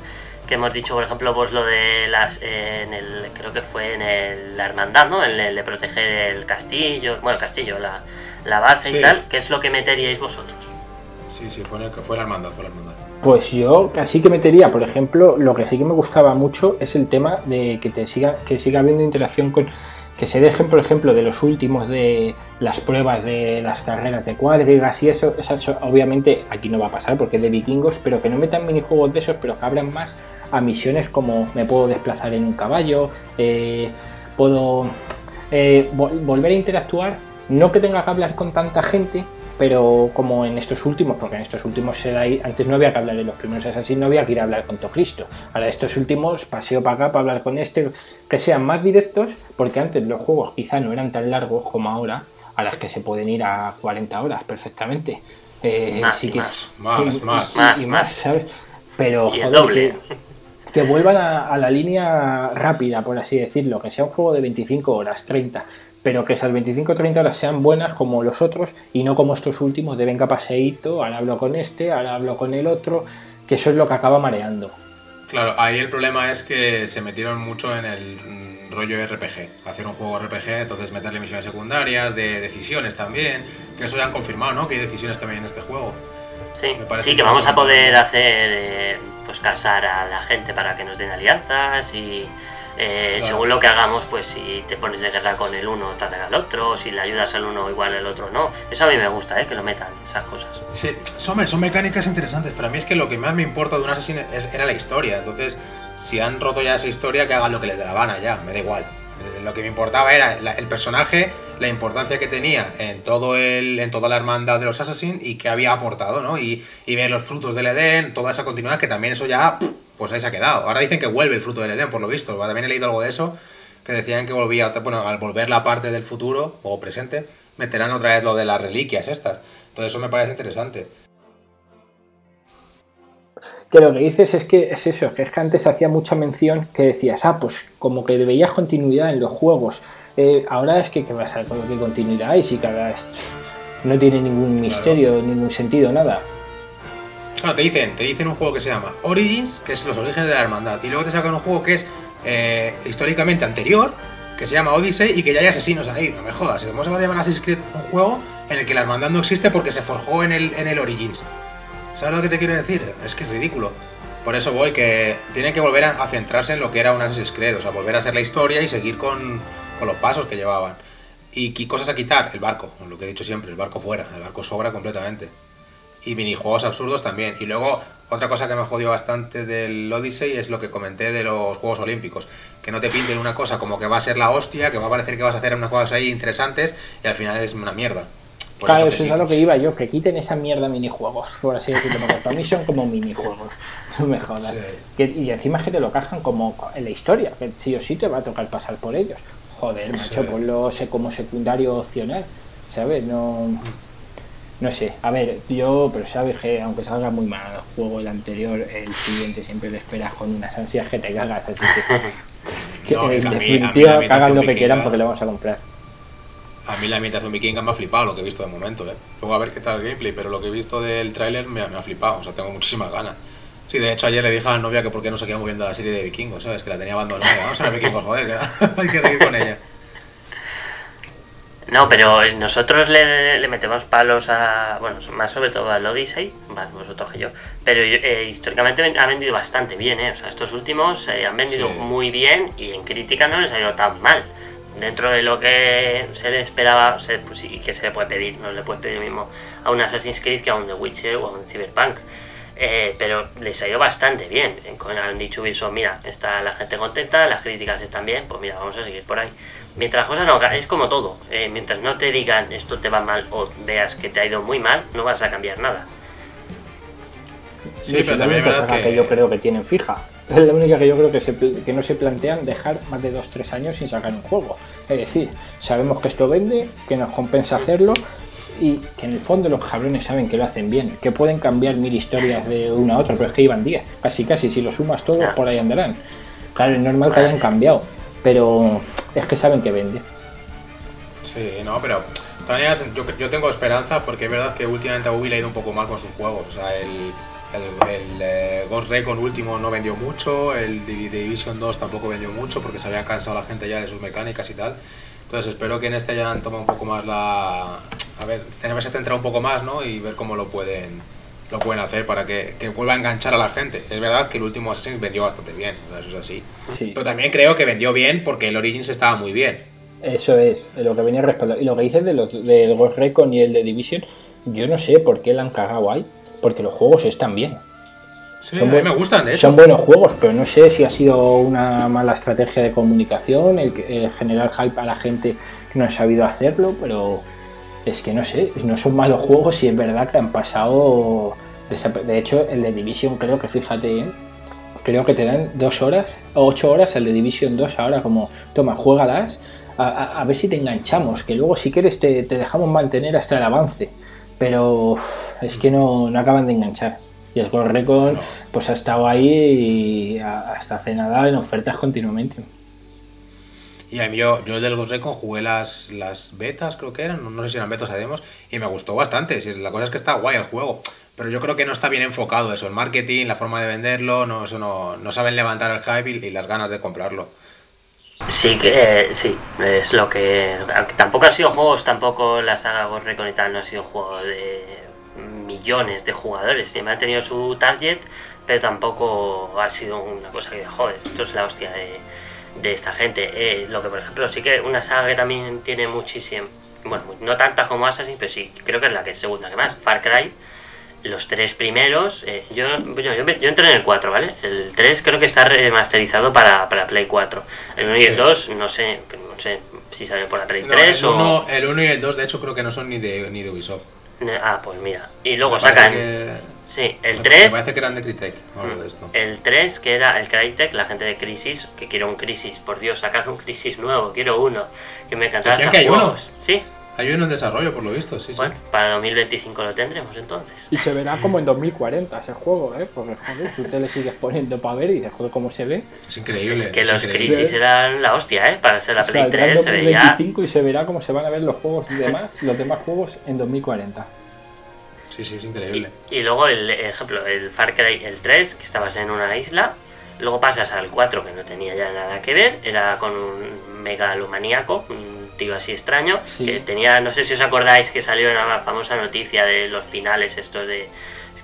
Que hemos dicho, por ejemplo, pues lo de las. en el, creo que fue en el, la hermandad, ¿no? En el de proteger el castillo, bueno, el castillo, la, la base y tal. ¿Qué es lo que meteríais vosotros? Sí, sí, fue, en el, fue la hermandad, fue la hermandad. Pues yo así que metería, por ejemplo, lo que sí que me gustaba mucho es el tema de que te siga, que siga habiendo interacción con que se dejen, por ejemplo, de los últimos de las pruebas de las carreras de cuadrigas y eso, eso obviamente aquí no va a pasar porque es de vikingos, pero que no metan minijuegos de esos, pero que abran más a misiones como me puedo desplazar en un caballo, eh, puedo eh, volver a interactuar, no que tenga que hablar con tanta gente, pero como en estos últimos, porque en estos últimos era ahí, antes no había que hablar en los primeros así, no había que ir a hablar con Cristo. Ahora estos últimos paseo para acá para hablar con este, que sean más directos, porque antes los juegos quizá no eran tan largos como ahora, a las que se pueden ir a 40 horas perfectamente. Eh, más, sí que, más, más, más, y más, ¿sabes? Pero joder, que, vuelvan a, a, la línea rápida, por así decirlo, que sea un juego de 25 horas, 30, pero que esas 25 o 30 horas sean buenas como los otros y no como estos últimos de venga paseíto, ahora hablo con este, ahora hablo con el otro, que eso es lo que acaba mareando. Claro, ahí el problema es que se metieron mucho en el rollo RPG, hacer un juego RPG, entonces meterle misiones secundarias, de decisiones también, que eso ya han confirmado, ¿no? Que hay decisiones también en este juego. Sí, sí que vamos a poder hacer, eh, pues casar a la gente para que nos den alianzas y eh, según lo que hagamos, pues si te pones de guerra con el uno, te al otro, si le ayudas al uno, igual el otro no. Eso a mí me gusta, ¿eh? que lo metan, esas cosas. Sí, son, son mecánicas interesantes, pero a mí es que lo que más me importa de un asesino era la historia. Entonces, si han roto ya esa historia, que hagan lo que les dé la gana ya, me da igual. Eh, lo que me importaba era el personaje, la importancia que tenía en todo el, en toda la hermandad de los Assassins y que había aportado, ¿no? Y, y ver los frutos del Edén, toda esa continuidad, que también eso ya pues ahí se ha quedado. Ahora dicen que vuelve el fruto del Edén, por lo visto. También he leído algo de eso, que decían que volvía, bueno, al volver la parte del futuro o presente, meterán otra vez lo de las reliquias estas. Entonces eso me parece interesante. Que lo que dices es que es eso, que es que antes hacía mucha mención que decías, ah, pues como que veías continuidad en los juegos Eh, ahora es que, ¿qué va a ser con qué continuidad hay si cada. No tiene ningún misterio, ningún sentido, nada. Claro, te dicen, te dicen un juego que se llama Origins, que es los orígenes de la hermandad, y luego te sacan un juego que es eh, históricamente anterior, que se llama Odyssey y que ya hay asesinos ahí. No me jodas, ¿cómo se va a llamar Assassin's Creed un juego en el que la hermandad no existe porque se forjó en el, en el Origins? ¿Sabes lo que te quiero decir? Es que es ridículo. Por eso voy, que tienen que volver a, centrarse en lo que era un Assassin's Creed, o sea, volver a hacer la historia y seguir con, con los pasos que llevaban. Y, y cosas a quitar, el barco, lo que he dicho siempre, el barco fuera, el barco sobra completamente y minijuegos absurdos también. Y luego, otra cosa que me jodió bastante del Odyssey es lo que comenté de los Juegos Olímpicos. Que no te pinten una cosa como que va a ser la hostia, que va a parecer que vas a hacer unas cosas ahí interesantes y al final es una mierda. Pues claro, eso, es a lo que iba yo, que quiten esa mierda minijuegos, por así decirlo, porque para mí son como minijuegos, no me jodas. y encima es que te lo cajan como en la historia, que sí o sí te va a tocar pasar por ellos. Joder, macho, ponlo como secundario opcional, ¿sabes? No... No sé, a ver, yo, pero sabes que aunque salga muy mal el juego el anterior, el siguiente siempre lo esperas con unas ansias que te cagas, así que, en definitiva hagan lo que quieran porque lo vamos a comprar. A mí la ambientación vikinga me ha flipado lo que he visto de momento, ¿eh? Luego a ver qué tal el gameplay, pero lo que he visto del tráiler me, me, ha flipado, o sea, tengo muchísimas ganas. Sí, de hecho ayer le dije a la novia que por qué no se quedaba moviendo la serie de vikingos, ¿sabes? Que la tenía abandonada. Vamos a ver vikingos, joder, que hay que seguir con ella. No, pero nosotros le, metemos palos a. Bueno, más sobre todo al Odyssey, más vosotros que yo. Pero eh, históricamente ha vendido bastante bien, ¿eh? O sea, estos últimos eh, han vendido muy bien y en crítica no les ha ido tan mal. Dentro de lo que se le esperaba, pues, y que se le puede pedir, no le puede pedir lo mismo a un Assassin's Creed que a un The Witcher o a un Cyberpunk. Eh, pero les ha ido bastante bien. Han dicho Ubisoft, mira, está la gente contenta, las críticas están bien, pues mira, vamos a seguir por ahí. Mientras cosas no, es como todo. Eh, mientras no te digan esto te va mal o veas que te ha ido muy mal, no vas a cambiar nada. Sí, pero también es que... que yo creo que tienen fija. Es la única que yo creo que, que no se plantean dejar más de 2-3 años sin sacar un juego. Es decir, sabemos que esto vende, que nos compensa hacerlo y que en el fondo los cabrones saben que lo hacen bien, que pueden cambiar mil historias de una a otra, pero es que iban 10, casi casi, si lo sumas todo, por ahí andarán. Claro, es normal que hayan cambiado pero es que saben que vende. Sí, no, pero todavía yo, yo tengo esperanza porque es verdad que últimamente a Ubi le ha ido un poco mal con sus juegos. O sea, el, el, eh, Ghost Recon último no vendió mucho, el Division 2 tampoco vendió mucho porque se había cansado la gente ya de sus mecánicas y tal. Entonces espero que en este ya han tomado un poco más la... A ver, haberse centrado un poco más, ¿no? Y ver cómo lo pueden lo pueden hacer para que, vuelva a enganchar a la gente. Es verdad que el último Assassin's vendió bastante bien, eso es así. Pero también creo que vendió bien porque el Origins estaba muy bien. Eso es, lo que venía respaldado. Y lo que dices de los, del Ghost Recon y el de Division, yo no sé por qué la han cagado ahí, porque los juegos están bien. Sí, a mí me gustan, de Son buenos juegos, pero no sé si ha sido una mala estrategia de comunicación, el, el generar hype a la gente que no ha sabido hacerlo, pero es que no sé, no son malos juegos y es verdad que han pasado. De hecho, el de Division, creo que fíjate, creo que te dan dos horas, o ocho horas el de Division 2 ahora, como, toma, juégalas, a, a, ver si te enganchamos, que luego si quieres te, dejamos mantener hasta el avance. Pero es que no, acaban de enganchar. Y el Ghost Recon, pues ha estado ahí hasta hace nada en ofertas continuamente. Y a mí yo, yo del Ghost Recon jugué las, las betas, creo que eran, no sé si eran betas o demos, y me gustó bastante. La cosa es que está guay el juego, pero yo creo que no está bien enfocado eso, el marketing, la forma de venderlo, no, eso no, no saben levantar el hype y, las ganas de comprarlo. Sí, que sí, es lo que. tampoco ha sido juegos, tampoco la saga Ghost Recon y tal, no ha sido juego de millones de jugadores. Siempre han tenido su target, pero tampoco ha sido una cosa que, joder, esto es la hostia de de esta gente. Eh, lo que, por ejemplo, sí que una saga que también tiene muchísimo, bueno, no tanta como Assassin, pero sí, creo que es la que es segunda que más, Far Cry. Los tres primeros, eh, yo, yo, yo, entré en el 4, ¿vale? El 3 creo que está remasterizado para, para Play 4. El 1 y el 2, no sé, no sé si sale por la Play 3 el o... el 1 y el 2, de hecho, creo que no son ni de, ni de Ubisoft. Ah, pues mira. Y luego sacan. Sí, el 3. Me parece que eran de Crytek de esto. El 3, que era el Crytek, la gente de Crisis, que quiero un Crisis, por Dios, sacad un Crisis nuevo, quiero uno. Que me encantaba. que hay uno? Sí. Hay uno en desarrollo, por lo visto, sí, Bueno, para 2025 lo tendremos entonces. Y se verá como en 2040 ese juego, ¿eh? Porque, joder, tú te le sigues poniendo para ver y dices, joder, cómo se ve. Es increíble. Es que es los increíble. crisis eran la hostia, ¿eh? Para ser la Play Saldrá en 3 se veía... 2025 y se verá cómo se van a ver los juegos demás, los demás juegos en 2040. Sí, sí, es increíble. Y luego el ejemplo, el Far Cry el 3, que estabas en una isla, luego pasas al 4 que no tenía ya nada que ver, era con un megalomaníaco, un tío así extraño, Sí. que tenía, no sé si os acordáis que salió una famosa noticia de los finales estos de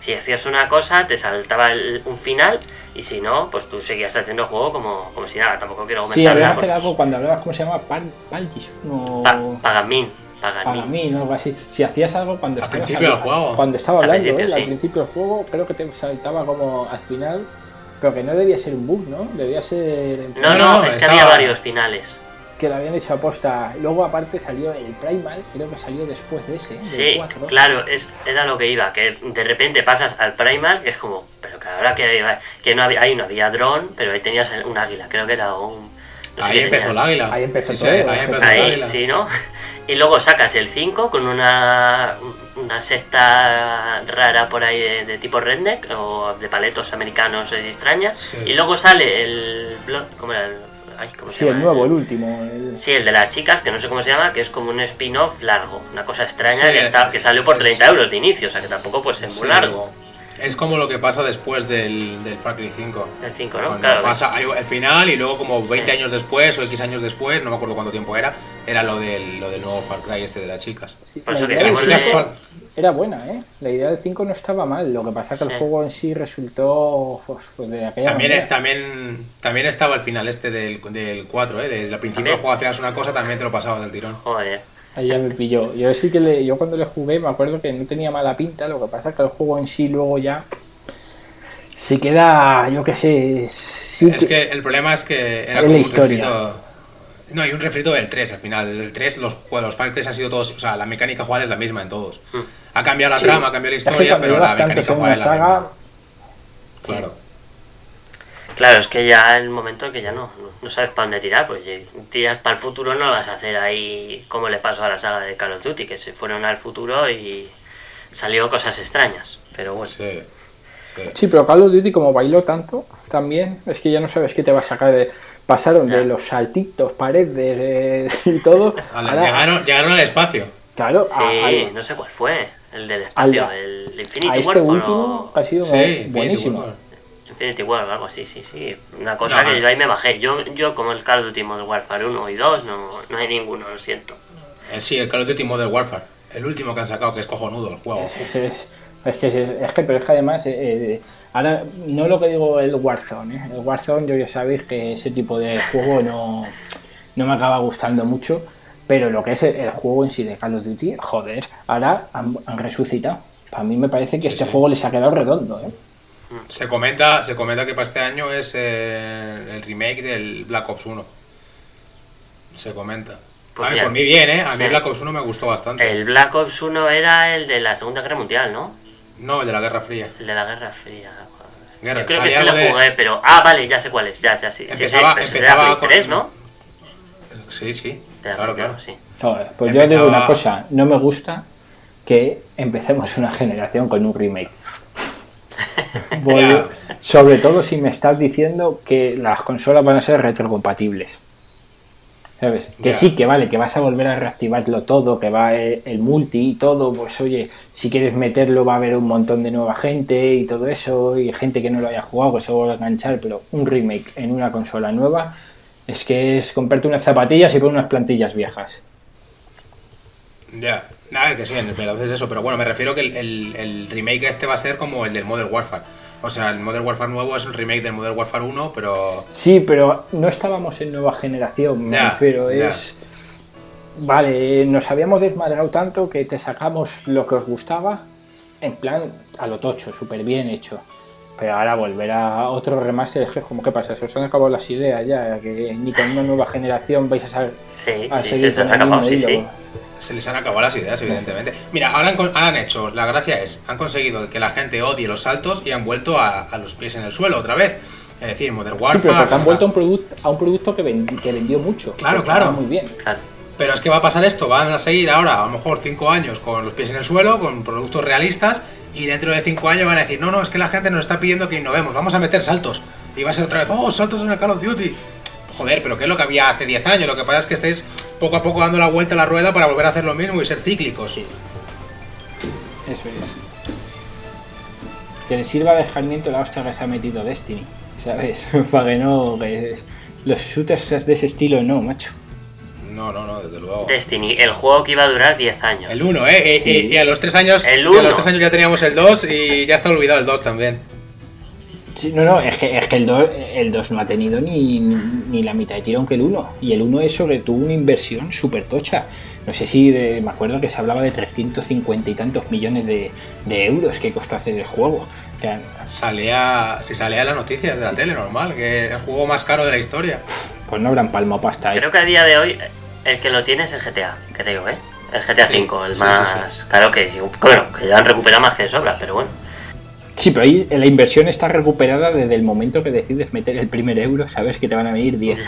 si hacías una cosa te saltaba el- un final y si no, pues tú seguías haciendo el juego como, como si nada, tampoco quiero Sí, había comentarla. que hacer porque- algo cuando hablabas, ¿cómo se llama? Pan, Pantis, no... Pa- Pagamin, Pagamin. ¿no? algo así. Si hacías algo cuando Al estabas principio del juego. Cuando estaba Al hablando, principio, ¿eh? sí. al principio del juego, creo que te saltaba como al final, pero que no debía ser un bug, ¿no? Debía ser No, No, no, no, es que estaba- había varios finales. Que lo habían hecho aposta. Luego, aparte, salió el Primal, creo que salió después de ese, del Sí, 4. claro, es, era lo que iba, que de repente pasas al Primal, que es como, pero que ahora que, que no había, ahí no había dron, pero ahí tenías un águila, creo que era un... no sé ahí empezó tenía. el águila. Ahí empezó Sí, sí, todo, ahí empezó el Ahí, águila. sí, ¿no? Y luego sacas el 5 con una, una secta rara por ahí de, de tipo redneck o de paletos americanos extrañas. Sí. Y luego sale el... ¿Cómo era? el- ay, ¿cómo se Sí, el llama? nuevo, el último. el- Sí, el de las chicas, que no sé cómo se llama, que es como un spin-off largo, una cosa extraña Sí, que, está, que salió por es- 30 euros de inicio, o sea que tampoco pues es muy Sí. largo. Es como lo que pasa después del, del Far Cry 5. El 5, ¿no? Cuando Claro. pasa hay el final y luego como 20 Sí. años después o X años después, no me acuerdo cuánto tiempo era, era lo del, lo del nuevo Far Cry este de las chicas. sí, Por eso que Las chicas son- Era buena, ¿eh? La idea del 5 no estaba mal, lo que pasa es que Sí. el juego en sí resultó pues, pues, de aquella También, manera. también, también estaba el final este del, del 4, ¿eh? Desde el principio del juego hacías una cosa, también te lo pasabas del tirón. Joder. Ahí ya me pilló. Yo sí que le, yo cuando le jugué me acuerdo que no tenía mala pinta, lo que pasa es que el juego en sí luego ya se queda, yo qué sé, sí Es que el problema es que era como la un historia. refrito. No, hay un refrito del 3 al final. Desde el 3 los, juegos- los Far Cry han sido todos. O sea, la mecánica jugar es la misma en todos. Ha cambiado la Sí. trama, ha cambiado la Es que historia, pero la mecánica en una saga, misma. Claro. Claro, es que ya el momento en que ya no, no sabes para dónde tirar, pues si tiras para el futuro no lo vas a hacer ahí como le pasó a la saga de Call of Duty, que se fueron al futuro y salió cosas extrañas. Pero bueno, Sí. sí. Sí, pero Call of Duty como bailó tanto, también, es que ya no sabes qué te va a sacar de... Pasaron de los saltitos, paredes eh, y todo. A la- ahora- llegaron, llegaron al espacio. claro, sí, a, a- no sé cuál fue, el del espacio, el Infinity a este War. último ha sido Sí, Infinity buenísimo. War. Infinity War o algo así, sí, sí. Una cosa No, que no. yo ahí me bajé. Yo, yo como el Call of Duty Modern Warfare 1 y 2, no, no hay ninguno, lo siento. Eh, sí, el Call of Duty Modern Warfare. El último que han sacado, que es cojonudo el juego. Es, es, es, es que, es, es que, pero es que además, eh, eh, ahora no lo que digo el Warzone, ¿eh? el Warzone yo ya sabéis que ese tipo de juego no, no me acaba gustando mucho, pero lo que es el, el juego en sí de Call of Duty, joder, ahora han, han resucitado. Para mí me parece que Sí, este sí. juego les ha quedado redondo, ¿eh? Se comenta, se comenta que para este año es eh, el remake del Black Ops 1. Se comenta. Pues a ver, bien. por mí bien, ¿eh? A mí Sí. Black Ops 1 me gustó bastante. El Black Ops 1 era el de la Segunda Guerra Mundial, ¿no? No, el de la Guerra Fría. El de la Guerra Fría. Guerra, Yo creo que sí lo de- jugué, pero... Ah, vale, ya sé cuál es, ya sé, sí. sí, sí, Empezaba- empezaba Play con- 3, ¿no? Sí, sí. Claro, claro. 3, sí. Joder, pues yo digo una cosa, no me gusta que empecemos una generación con un remake. Sobre todo si me estás diciendo que las consolas van a ser retrocompatibles. ¿Sabes? Que sí, que vale, que vas a volver a reactivarlo todo, que va el, el multi y todo, pues oye, si quieres meterlo va a haber un montón de nueva gente y todo eso, y gente que no lo haya jugado, que se vuelva a enganchar, pero un remake en una consola nueva es que es comprarte unas zapatillas y poner unas plantillas viejas. Ya. A ver, que sí, en verdad es eso. Pero bueno, me refiero que el, el- el remake este va a ser como el del Modern Warfare. O sea, el Modern Warfare nuevo es el remake del Modern Warfare 1, pero... Sí, pero no estábamos en nueva generación, me refiero. Es. Vale, nos habíamos desmadrado tanto que te sacamos lo que os gustaba, en plan a lo tocho, súper bien hecho. Pero ahora volver a otro remaster es que, como que pasa? Se os han acabado las ideas ya, que ni con una nueva generación vais a, sa- Sí, a sí, seguir sí, se con ha el acabado, mismo sí, hilo. sí. Se les han acabado las ideas, evidentemente. Mira, ahora han, con- ahora han hecho, la gracia es, han conseguido que la gente odie los saltos y han vuelto a, a los pies en el suelo otra vez. Es decir, Modern Sí, Warfare... pero porque han vuelto a un, producto, a un producto que, vendi- que vendió mucho. Claro, claro. Muy bien. Claro. Pero es que va a pasar esto, van a seguir ahora a lo mejor 5 años con los pies en el suelo, con productos realistas, y dentro de 5 años van a decir, no, no, es que la gente nos está pidiendo que innovemos, vamos a meter saltos. Y va a ser otra vez, oh, saltos en el Call of Duty. Joder, pero ¿qué es lo que había hace 10 años? Lo que pasa es que estáis poco a poco dando la vuelta a la rueda para volver a hacer lo mismo y ser cíclicos. Eso es. Que le sirva de escarmiento la hostia que se ha metido Destiny, ¿sabes? para que no. Los shooters de ese estilo no, macho. No, no, no, desde luego. Destiny, el juego que iba a durar 10 años. El 1, ¿eh? Y, y- y a los 3 años, El y a los uno. tres años ya teníamos el 2 y ya está olvidado el 2 también. Sí, no, no, es que, es que el 2 el dos no ha tenido ni, ni la mitad de tirón que el 1. Y el 1 es sobre todo una inversión súper tocha. No sé si de- me acuerdo que se hablaba de 350 y tantos millones de, de euros que costó hacer el juego. Que, Salía, si salía en las noticias de la tele, normal, que el juego más caro de la historia. pues no habrán palmo pasta ahí. Creo que a día de hoy el que lo tiene es el GTA, creo, ¿eh? El GTA Sí, V, el sí, más. sí, Claro que, bueno, que ya han recuperado más que de sobra, pero bueno. Sí, pero ahí la inversión está recuperada desde el momento que decides meter el primer euro, sabes que te van a venir 10,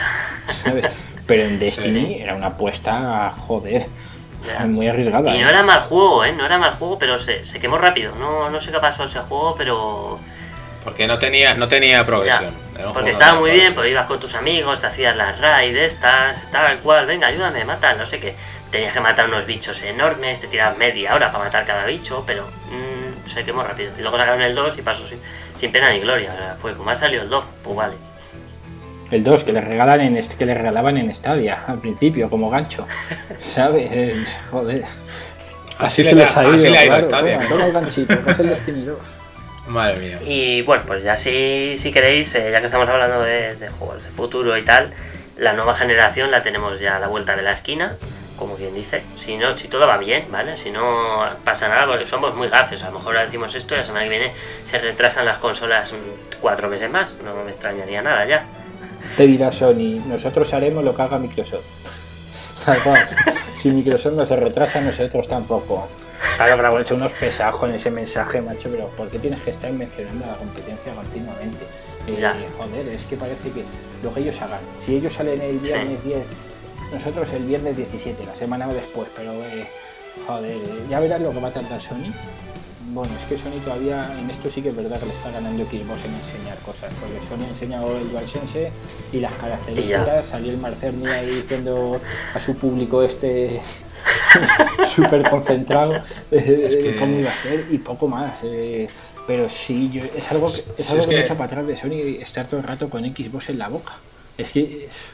¿sabes? Pero en Destiny era una apuesta, joder, Ya. muy arriesgada. Y ¿eh? no era mal juego, ¿eh? No era mal juego, pero se, se quemó rápido. No, no sé qué pasó ese juego, pero. Porque no tenía, no tenía progresión. Ya, Era un porque estaba muy bien, porque ibas con tus amigos, te hacías las raids estas, tal cual, venga, ayúdame, mata, no sé qué. Tenías que matar unos bichos enormes, te tirabas media hora para matar cada bicho, pero mm, se quemó rápido. Y luego sacaron el 2 y pasó sin, sin pena ni gloria. O sea, fue como ha salido el 2, pues vale. El 2, que le regalan en que le regalaban en Stadia al principio, como gancho. ¿Sabes? Joder. Así le ha- así le ha ido a claro, Stadia. toma, toma el ganchito, que es el Destiny 2. Madre mía. Y bueno, pues ya si, si queréis, eh, ya que estamos hablando de, de juegos de futuro y tal, la nueva generación la tenemos ya a la vuelta de la esquina, como quien dice. Si no, si todo va bien, ¿vale? Si no pasa nada, porque somos muy gafes. A lo mejor ahora decimos esto y la semana que viene se retrasan las consolas cuatro veces más. No me extrañaría nada ya. Te dirá Sony, nosotros haremos lo que haga Microsoft. Tal cual. Si Microsoft no se retrasa, nosotros tampoco. Claro, pero bueno, son unos pesados con ese mensaje, macho, pero ¿por qué tienes que estar mencionando a la competencia continuamente? Eh, joder, es que parece que lo que ellos hagan. Si ellos salen el viernes 10, nosotros el viernes 17, la semana después, pero eh, joder, ya verás lo que va a tardar Sony. Bueno, es que Sony todavía en esto sí que es verdad que le está ganando Xbox en enseñar cosas, porque Sony ha enseñado el DualSense y las características, salió el Marcerni ahí diciendo a su público este súper concentrado eh, Es que- cómo iba a ser y poco más. eh, pero sí, yo- es algo que, es Sí, algo es que me que- echa para atrás de Sony estar todo el rato con Xbox en la boca. Es que, es-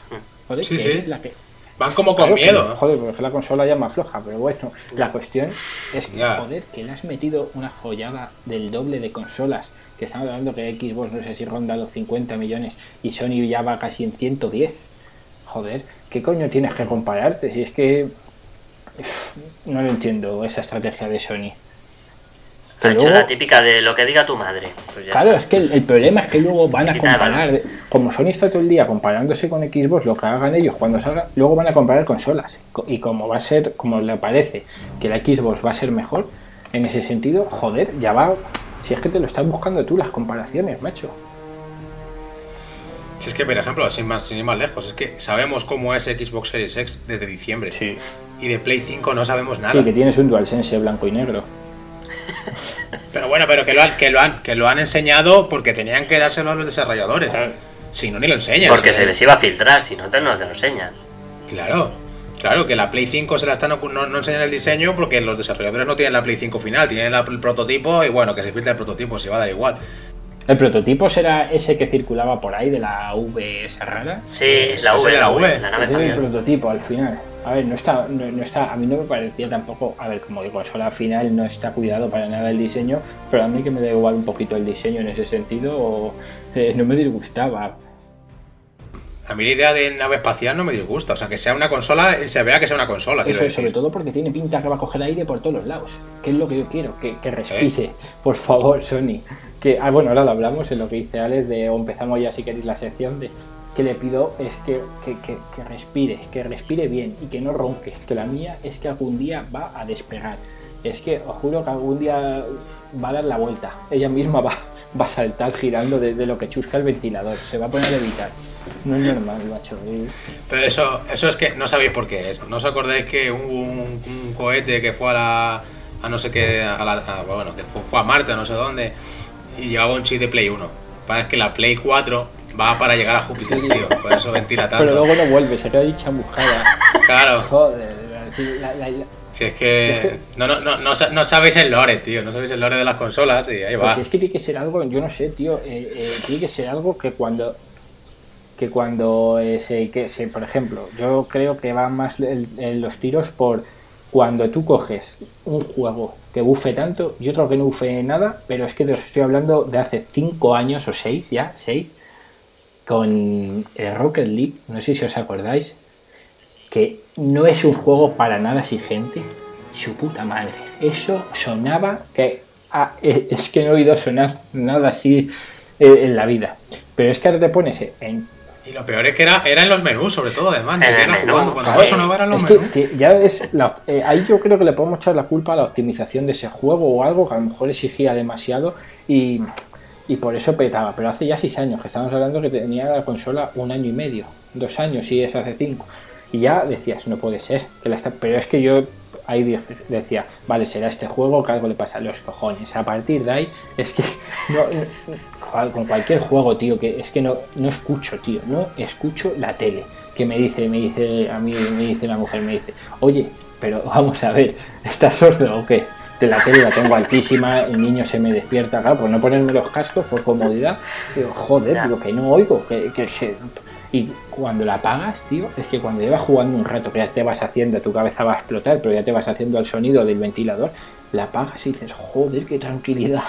joder, Sí, que sí. es la que... Van como con Claro que- miedo. joder, porque la consola ya más floja, pero bueno, la cuestión es que, joder, que le has metido una follada del doble de consolas. Que estamos hablando que Xbox no sé si ronda los 50 millones y Sony ya va casi en 110. Joder, ¿qué coño tienes que compararte? Si es que. No lo entiendo esa estrategia de Sony. Que Ha hecho la típica de lo que diga tu madre. Pues ya Claro, está. es que el, el problema es que luego van a comparar, como Sony está todo el día comparándose con Xbox, lo que hagan ellos cuando salga, luego van a comparar consolas. Co- Y como va a ser, como le parece que la Xbox va a ser mejor, en ese sentido, joder, ya va. Si es que te lo estás buscando tú las comparaciones, macho. Si es que, por ejemplo, sin más, sin ir más lejos, es que sabemos cómo es Xbox Series X desde diciembre. Y de Play 5 no sabemos nada. Sí, que tienes un DualSense blanco y negro. Pero bueno, pero que lo, han, que, lo han, que lo han enseñado porque tenían que dárselo a los desarrolladores. Si no, ni lo enseñan. Porque se les iba a filtrar, si no te, no te lo enseñan. Claro, claro, que la Play 5 se la están no, no enseñan el diseño porque los desarrolladores no tienen la Play 5 final, tienen la- el prototipo y bueno, que se filtre el prototipo, se va a dar igual. ¿El prototipo será ese que circulaba por ahí de la V esa rara? Sí, la V, de la V, la nave Ese es el prototipo al final. A ver, no está, no, no está, a mí no me parecía tampoco, a ver, como de consola final no está cuidado para nada el diseño, pero a mí que me da igual un poquito el diseño en ese sentido, o, eh, no me disgustaba. A mí la idea de nave espacial no me disgusta, o sea, que sea una consola, se vea que sea una consola. Eso es, sobre todo porque tiene pinta que va a coger aire por todos los lados, que es lo que yo quiero, que, que respire, por favor, Sony. Que, ah, bueno, ahora lo hablamos en lo que dice Alex, de, o empezamos ya si queréis la sección de que le pido es que, que, que- que respire, que respire bien y que no ronque, que la mía es que algún día va a despegar. Es que os juro que algún día va a dar la vuelta, ella misma va, va a saltar girando de, lo que chusca el ventilador. Se va a poner a evitar. No es normal, macho. Pero eso, eso es que no sabéis por qué es. ¿No os acordáis que hubo un, cohete que fue a la. a no sé qué. A la, bueno, que fue, a Marte no sé dónde. Y llevaba un chip de Play 1. Para que la Play 4 va para llegar a Júpiter, tío. Por eso ventila tanto. Pero luego no vuelve, se queda ahí chamuscada. Claro. Joder, si es que, no, no, no, no, sabéis el lore, tío. No sabéis el lore de las consolas y ahí va. Pues es que tiene que ser algo, yo no sé, tío. Eh, eh, tiene que ser algo que cuando. Que cuando eh, se, que se. Por ejemplo, yo creo que van más los tiros por cuando tú coges un juego que bufe tanto y otro que no bufe nada, pero es que os estoy hablando de hace 5 años o 6 ya, 6, con el Rocket League, no sé si os acordáis, que no es un juego para nada exigente. Su puta madre. Eso sonaba que. Ah, es que no he oído sonar nada así eh, en la vida. Pero es que ahora te pones en. Y lo peor es que era, era en los menús, sobre todo, además. jugando. Cuando sonaba en los menús. ya es eh, ahí yo creo que le podemos echar la culpa a la optimización de ese juego o algo que a lo mejor exigía demasiado y, y por eso petaba. Pero hace ya seis años que estamos hablando que tenía la consola un año y medio, dos años, y es hace cinco. Y ya decías, no puede ser. Que la está... Pero es que yo ahí decía, vale, será este juego que algo le pasa a los cojones. A partir de ahí, es que no, con cualquier juego, tío, que es que no, no escucho, tío, no escucho la tele. Que me dice, me dice, a mí me dice la mujer, me dice, oye, pero vamos a ver, ¿estás sordo o qué? De la tele la tengo altísima, el niño se me despierta, claro, por no ponerme los cascos, por comodidad. Digo, joder, digo que no oigo, que, que y cuando la apagas, tío, es que cuando llevas jugando un rato, que ya te vas haciendo, tu cabeza va a explotar, pero ya te vas haciendo el sonido del ventilador, la apagas y dices, joder, qué tranquilidad.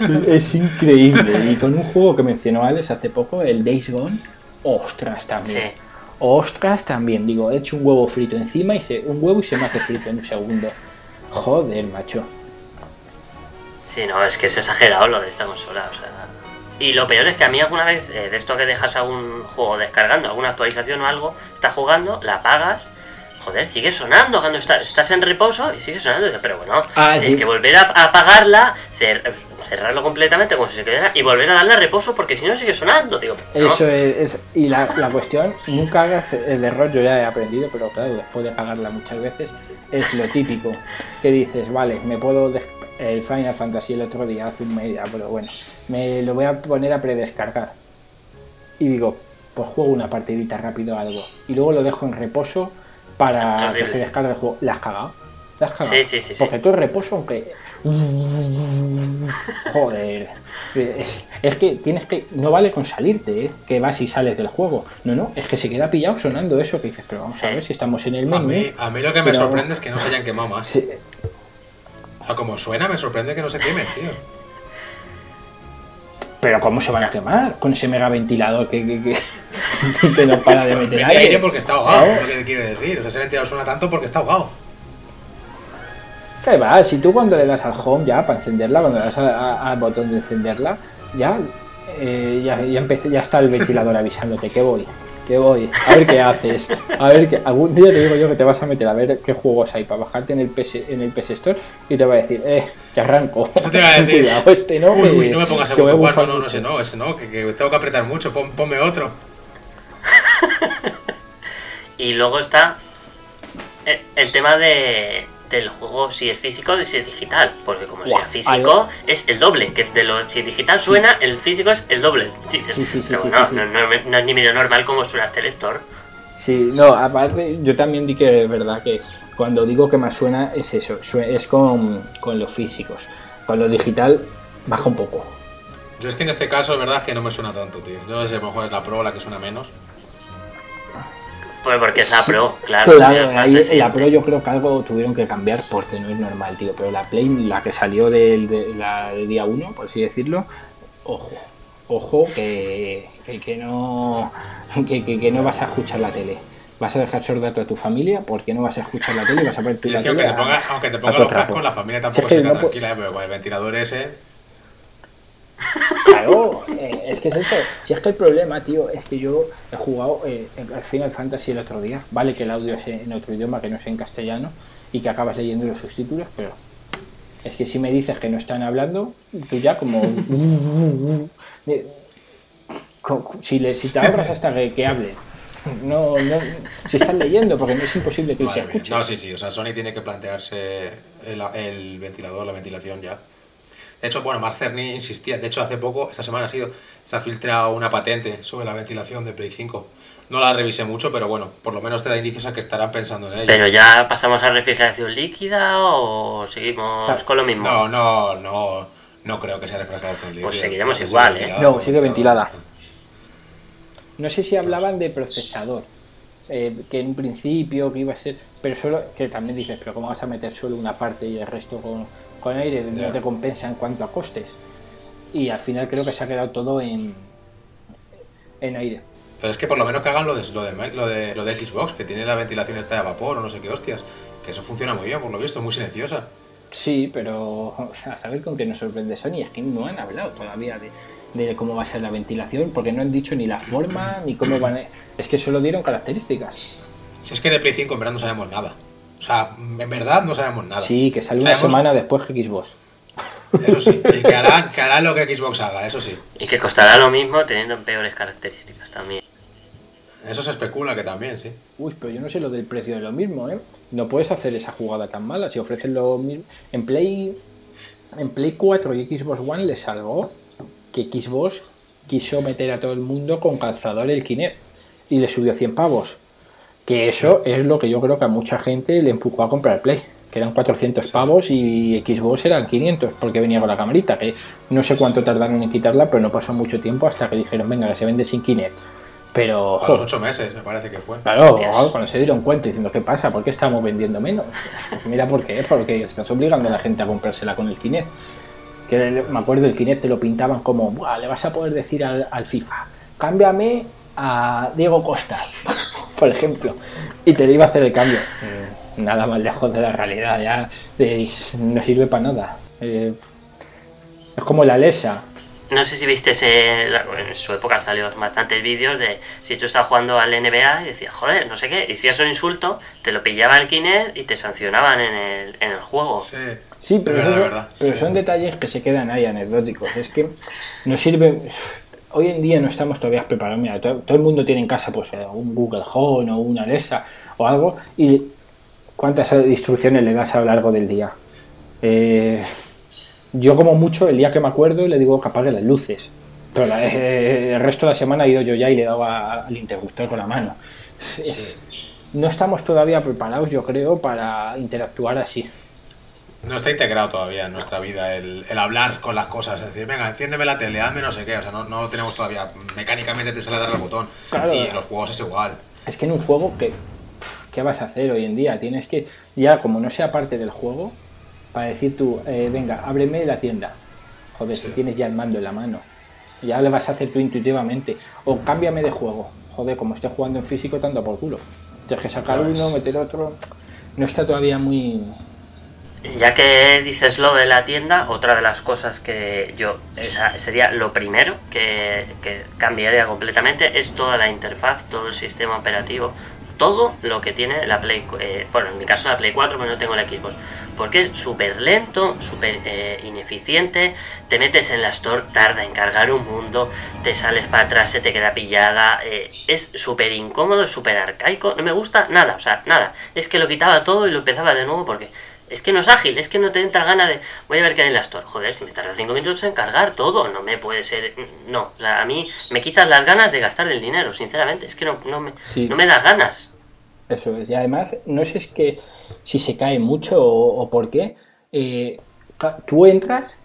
es increíble. Y con un juego que mencionó Alex hace poco, el Days Gone, ostras también. Ostras también. Digo, he hecho un huevo frito encima y se, un huevo y se me hace frito en un segundo. Joder, macho. Sí, no, es que es exagerado lo de esta consola, o sea. Y lo peor es que a mí alguna vez, eh, de esto que dejas a un juego descargando, alguna actualización o algo, estás jugando, la apagas, joder, sigue sonando cuando estás, en reposo y sigue sonando. Pero bueno, ah, hay que volver a, apagarla, cerrarlo completamente como si se quedara y volver a darle a reposo porque si no sigue sonando. Digo, Eso es, y la, la, cuestión, nunca hagas el error, yo ya he aprendido, pero claro, después de apagarla muchas veces, es lo típico, que dices, vale, me puedo el Final Fantasy el otro día, hace un media, pero bueno, me lo voy a poner a predescargar. Y digo, pues juego una partidita rápido algo. Y luego lo dejo en reposo para que se descargue el juego. ¿La has cagado? ¿La has cagado? Sí, sí, sí. Porque tú en reposo, aunque. Joder. Es, que tienes que. No vale con salirte, ¿eh? Que vas y sales del juego. No, no, es que se queda pillado sonando eso que dices, pero vamos a ver si estamos en el menú. A mí, lo que me sorprende es que no se hayan quemado más. O como suena, me sorprende que no se queme, tío. Pero ¿cómo se van a quemar con ese mega ventilador que, que, no para de meter aire? aire porque está ahogado, es lo que quiero decir. O sea, ese ventilador suena tanto porque está ahogado. ¿Qué va? Si tú cuando le das al home ya para encenderla, cuando le das al botón de encenderla, ya, eh, ya, ya, empecé, ya está el ventilador avisándote que voy que voy, a ver qué haces, a ver que algún día te digo yo que te vas a meter a ver qué juegos hay para bajarte en el PS, en el PS Store y te va a decir, eh, que arranco. Eso te va a decir, Cuidado, este no, uy, no me pongas a no, no, no sé, no, ese no, que, que, tengo que apretar mucho, ponme otro. y luego está el tema de del juego si es físico o si es digital. Porque como si es físico es el doble. Que de lo si digital suena, el físico es el doble. Sí, sí, sí, no, no, es ni medio normal como suena este lector. Sí, no, aparte yo también di que es verdad que cuando digo que más suena es eso, es con, con los físicos. Con lo digital baja un poco. Yo es que en este caso es verdad que no me suena tanto, tío. Yo no sé, a lo mejor es la Pro la que suena menos. Pues porque es la Pro, claro. la Pro yo creo que algo tuvieron que cambiar porque no es normal, tío. Pero la Play, la que salió del de, la, día 1, por así decirlo, ojo, ojo que, que, no, que, no vas a escuchar la tele vas a dejar sorda a tu familia porque no vas a escuchar la tele y vas a ver tu la tele. Aunque te pongas, aunque te pongas los cascos, la familia tampoco se queda tranquila, ¿eh? pero con el ventilador ese. Claro, eh, es que es eso. Si es que el problema, tío, es que yo he jugado eh, al Final Fantasy el otro día. Vale que el audio es en otro idioma que no es en castellano y que acabas leyendo los subtítulos, pero Es que si me dices que no están hablando, tú ya como... si, le, si te ahorras hasta que, que hable, no, no, si están leyendo, porque no es imposible que se escuche. No, sí, sí, o sea, Sony tiene que plantearse el, el, ventilador, la ventilación ya. De hecho, bueno, Mark Cerny insistía, de hecho, hace poco, esta semana ha sido, se ha filtrado una patente sobre la ventilación de Play 5. No la revisé mucho, pero bueno, por lo menos te da indicios a que estarán pensando en ello. ¿Pero ya pasamos a refrigeración líquida o seguimos con lo mismo? No, no, no, no creo que sea refrigeración líquida. Pues seguiremos igual, ¿eh? No, sigue ventilada. No sé si hablaban de procesador, eh, que en principio que iba a ser, pero solo, que también dices, pero ¿cómo vas a meter solo una parte y el resto con, con aire? No te compensa en cuanto a costes. Y al final creo que se ha quedado todo en, en aire. Pero es que por lo menos que hagan lo de, lo de, lo de, lo de Xbox, que tiene la ventilación esta de vapor o no sé qué hostias. Que eso funciona muy bien, por lo visto, muy silenciosa. Sí, pero a saber con qué nos sorprende Sony es que no han hablado todavía de, de cómo va a ser la ventilación, porque no han dicho ni la forma, ni cómo van a... Es que solo dieron características. Si es que de Play 5 en verdad no sabemos nada. O sea, en verdad no sabemos nada. Sí, que sale una semana después que Xbox. Eso sí, y que harán, que harán lo que Xbox haga, eso sí. Y que costará lo mismo teniendo peores características también. Eso se especula que también, sí. Uy, pero yo no sé lo del precio de lo mismo, ¿eh? No puedes hacer esa jugada tan mala. Si ofrecen lo mismo. En Play. En Play 4 y Xbox One le salvó que Xbox quiso meter a todo el mundo con calzador el Kinect y le subió 100 pavos. Que eso es lo que yo creo que a mucha gente le empujó a comprar Play, que eran 400 pavos y Xbox eran 500 porque venía con la camarita, que no sé cuánto tardaron en quitarla, pero no pasó mucho tiempo hasta que dijeron, venga, que se vende sin Kinect. Pero. A los ocho meses, me parece que fue. Claro, cuando se dieron cuenta diciendo, ¿qué pasa? ¿Por qué estamos vendiendo menos? Mira por qué, porque estás obligando a la gente a comprársela con el Kinect que me acuerdo el Kinect te lo pintaban como, le vas a poder decir al, FIFA, cámbiame a Diego Costa, por ejemplo, y te iba a hacer el cambio. Mm. Nada más lejos de la realidad, ya no sirve para nada. Eh, es como la Lesa, no sé si viste en su época salió bastantes vídeos de si tú estabas jugando al NBA y decías, joder, no sé qué, decías un insulto, te lo pillaba el Kinect y te sancionaban en el, en el juego. Sí, sí pero, eso, pero son detalles que se quedan ahí anecdóticos. Es que no sirve. Hoy en día no estamos todavía preparados. Mira, todo, el mundo tiene en casa pues un Google Home o una Alexa o algo. ¿Y cuántas instrucciones le das a lo largo del día? Eh, yo como mucho, el día que me acuerdo, le digo que apague las luces. Pero eh, el resto de la semana he ido yo ya y le he dado al interruptor con la mano. no estamos todavía preparados, yo creo, para interactuar así. No está integrado todavía en nuestra vida el, hablar con las cosas, es decir, venga, enciéndeme la tele, hazme no sé qué, o sea, no, no lo tenemos todavía. Mecánicamente te sale a dar el botón. y en los juegos es igual. Es que en un juego, que ¿qué vas a hacer hoy en día? Tienes que, ya como no sea parte del juego, para decir tú, eh, venga, ábreme la tienda. Joder, si tienes ya el mando en la mano. Ya le vas a hacer tú intuitivamente. O cámbiame de juego. Joder, como esté jugando en físico, tanto por culo. Tienes que sacar uno, meter otro. No está todavía muy. Ya que dices lo de la tienda, otra de las cosas que yo sería lo primero que, que cambiaría completamente es toda la interfaz, todo el sistema operativo, todo lo que tiene la Play, eh, bueno, en mi caso la Play 4, pero no tengo la Xbox, porque es súper lento, súper eh, ineficiente, te metes en la store, tarda en cargar un mundo, te sales para atrás, se te queda pillada, eh, es súper incómodo, súper arcaico, no me gusta nada, o sea, nada, es que lo quitaba todo y lo empezaba de nuevo porque es que no es ágil, es que no te entra gana de. Voy a ver qué hay en la Store. Joder, si me tarda 5 minutos en cargar todo, no me puede ser. No, o sea, a mí me quitas las ganas de gastar el dinero, sinceramente. Es que no, no, me, no me das ganas. Eso es. Y además, no sé es que si se cae mucho o, por qué. Eh, tú entras,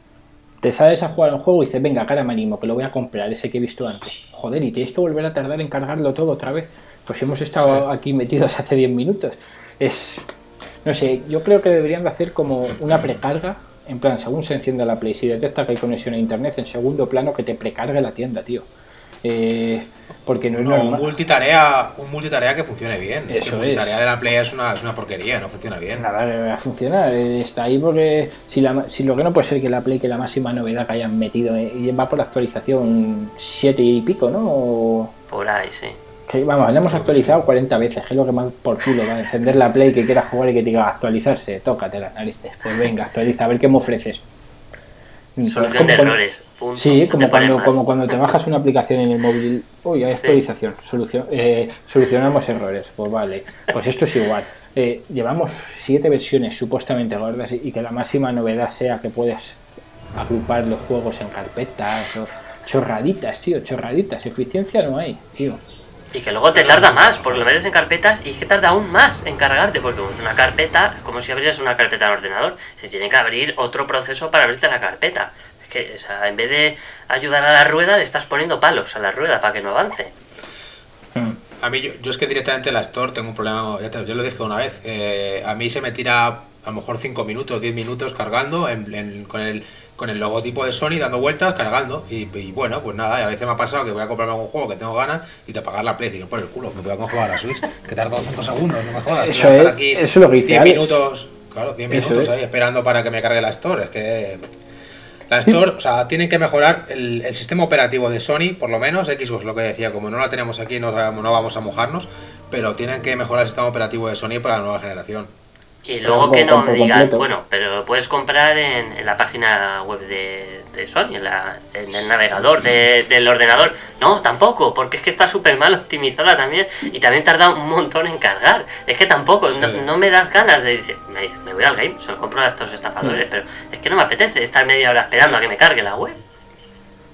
te sales a jugar un juego y dices, venga, cara me animo, que lo voy a comprar, ese que he visto antes. Joder, y tienes que volver a tardar en cargarlo todo otra vez. Pues hemos estado aquí metidos hace 10 minutos. Es no sé, yo creo que deberían de hacer como una precarga. En plan, según se encienda la Play, si detecta que hay conexión a internet, en segundo plano que te precargue la tienda, tío. Eh, porque no es Un multitarea, un multitarea que funcione bien. Eso es multitarea de la Play es una, es una porquería, no funciona bien. Nada, va a funcionar. Está ahí porque si, la, si lo que no puede ser que la Play, que la máxima novedad que hayan metido, eh, y va por la actualización 7 y pico, ¿no? Por ahí, sí Que vamos, la hemos actualizado 40 veces, que es lo que más por culo va a encender la Play que quieras jugar y que te diga actualizarse, tócate las narices. Pues venga, actualiza, a ver qué me ofreces. Solución de errores. sí, como cuando, como cuando te bajas una aplicación en el móvil. Uy, hay actualización. Solución, eh, solucionamos errores. Pues vale. Pues esto es igual. Eh, llevamos siete versiones supuestamente gordas y que la máxima novedad sea que puedes agrupar los juegos en carpetas o chorraditas, tío, chorraditas. Eficiencia no hay, tío. Y que luego te tarda más, porque lo metes en carpetas y es que tarda aún más en cargarte, porque es una carpeta, como si abrieras una carpeta en ordenador, se tiene que abrir otro proceso para abrirte la carpeta. Es que, o sea, en vez de ayudar a la rueda, le estás poniendo palos a la rueda para que no avance. A mí, yo, es que directamente la Store tengo un problema, ya te, yo lo dije una vez, eh, a mí se me tira a lo mejor 5 minutos, 10 minutos cargando con el con el logotipo de Sony dando vueltas, cargando. Y, bueno, pues nada, a veces me ha pasado que voy a comprarme algún juego que tengo ganas y te apagar la Play y por el culo, me voy a jugar a la Switch, que tarda 200 segundos, no me jodas. Eso, es, aquí eso lo que 10 minutos, claro, 10 minutos ahí esperando para que me cargue la Store. Es que la Store, o sea, tienen que mejorar el, sistema operativo de Sony, por lo menos, Xbox lo que decía, como no la tenemos aquí, no, no vamos a mojarnos, pero tienen que mejorar el sistema operativo de Sony para la nueva generación. Y luego que no me digan, bueno, pero lo puedes comprar en, la página web de, de Sony, en, la, en, el navegador del ordenador. No, tampoco, porque es que está súper mal optimizada también y también tarda un montón en cargar. Es que tampoco, no, me das ganas de decir, me, dice, me voy al game, se lo compro a estos estafadores, mm. pero es que no me apetece estar media hora esperando a que me cargue la web.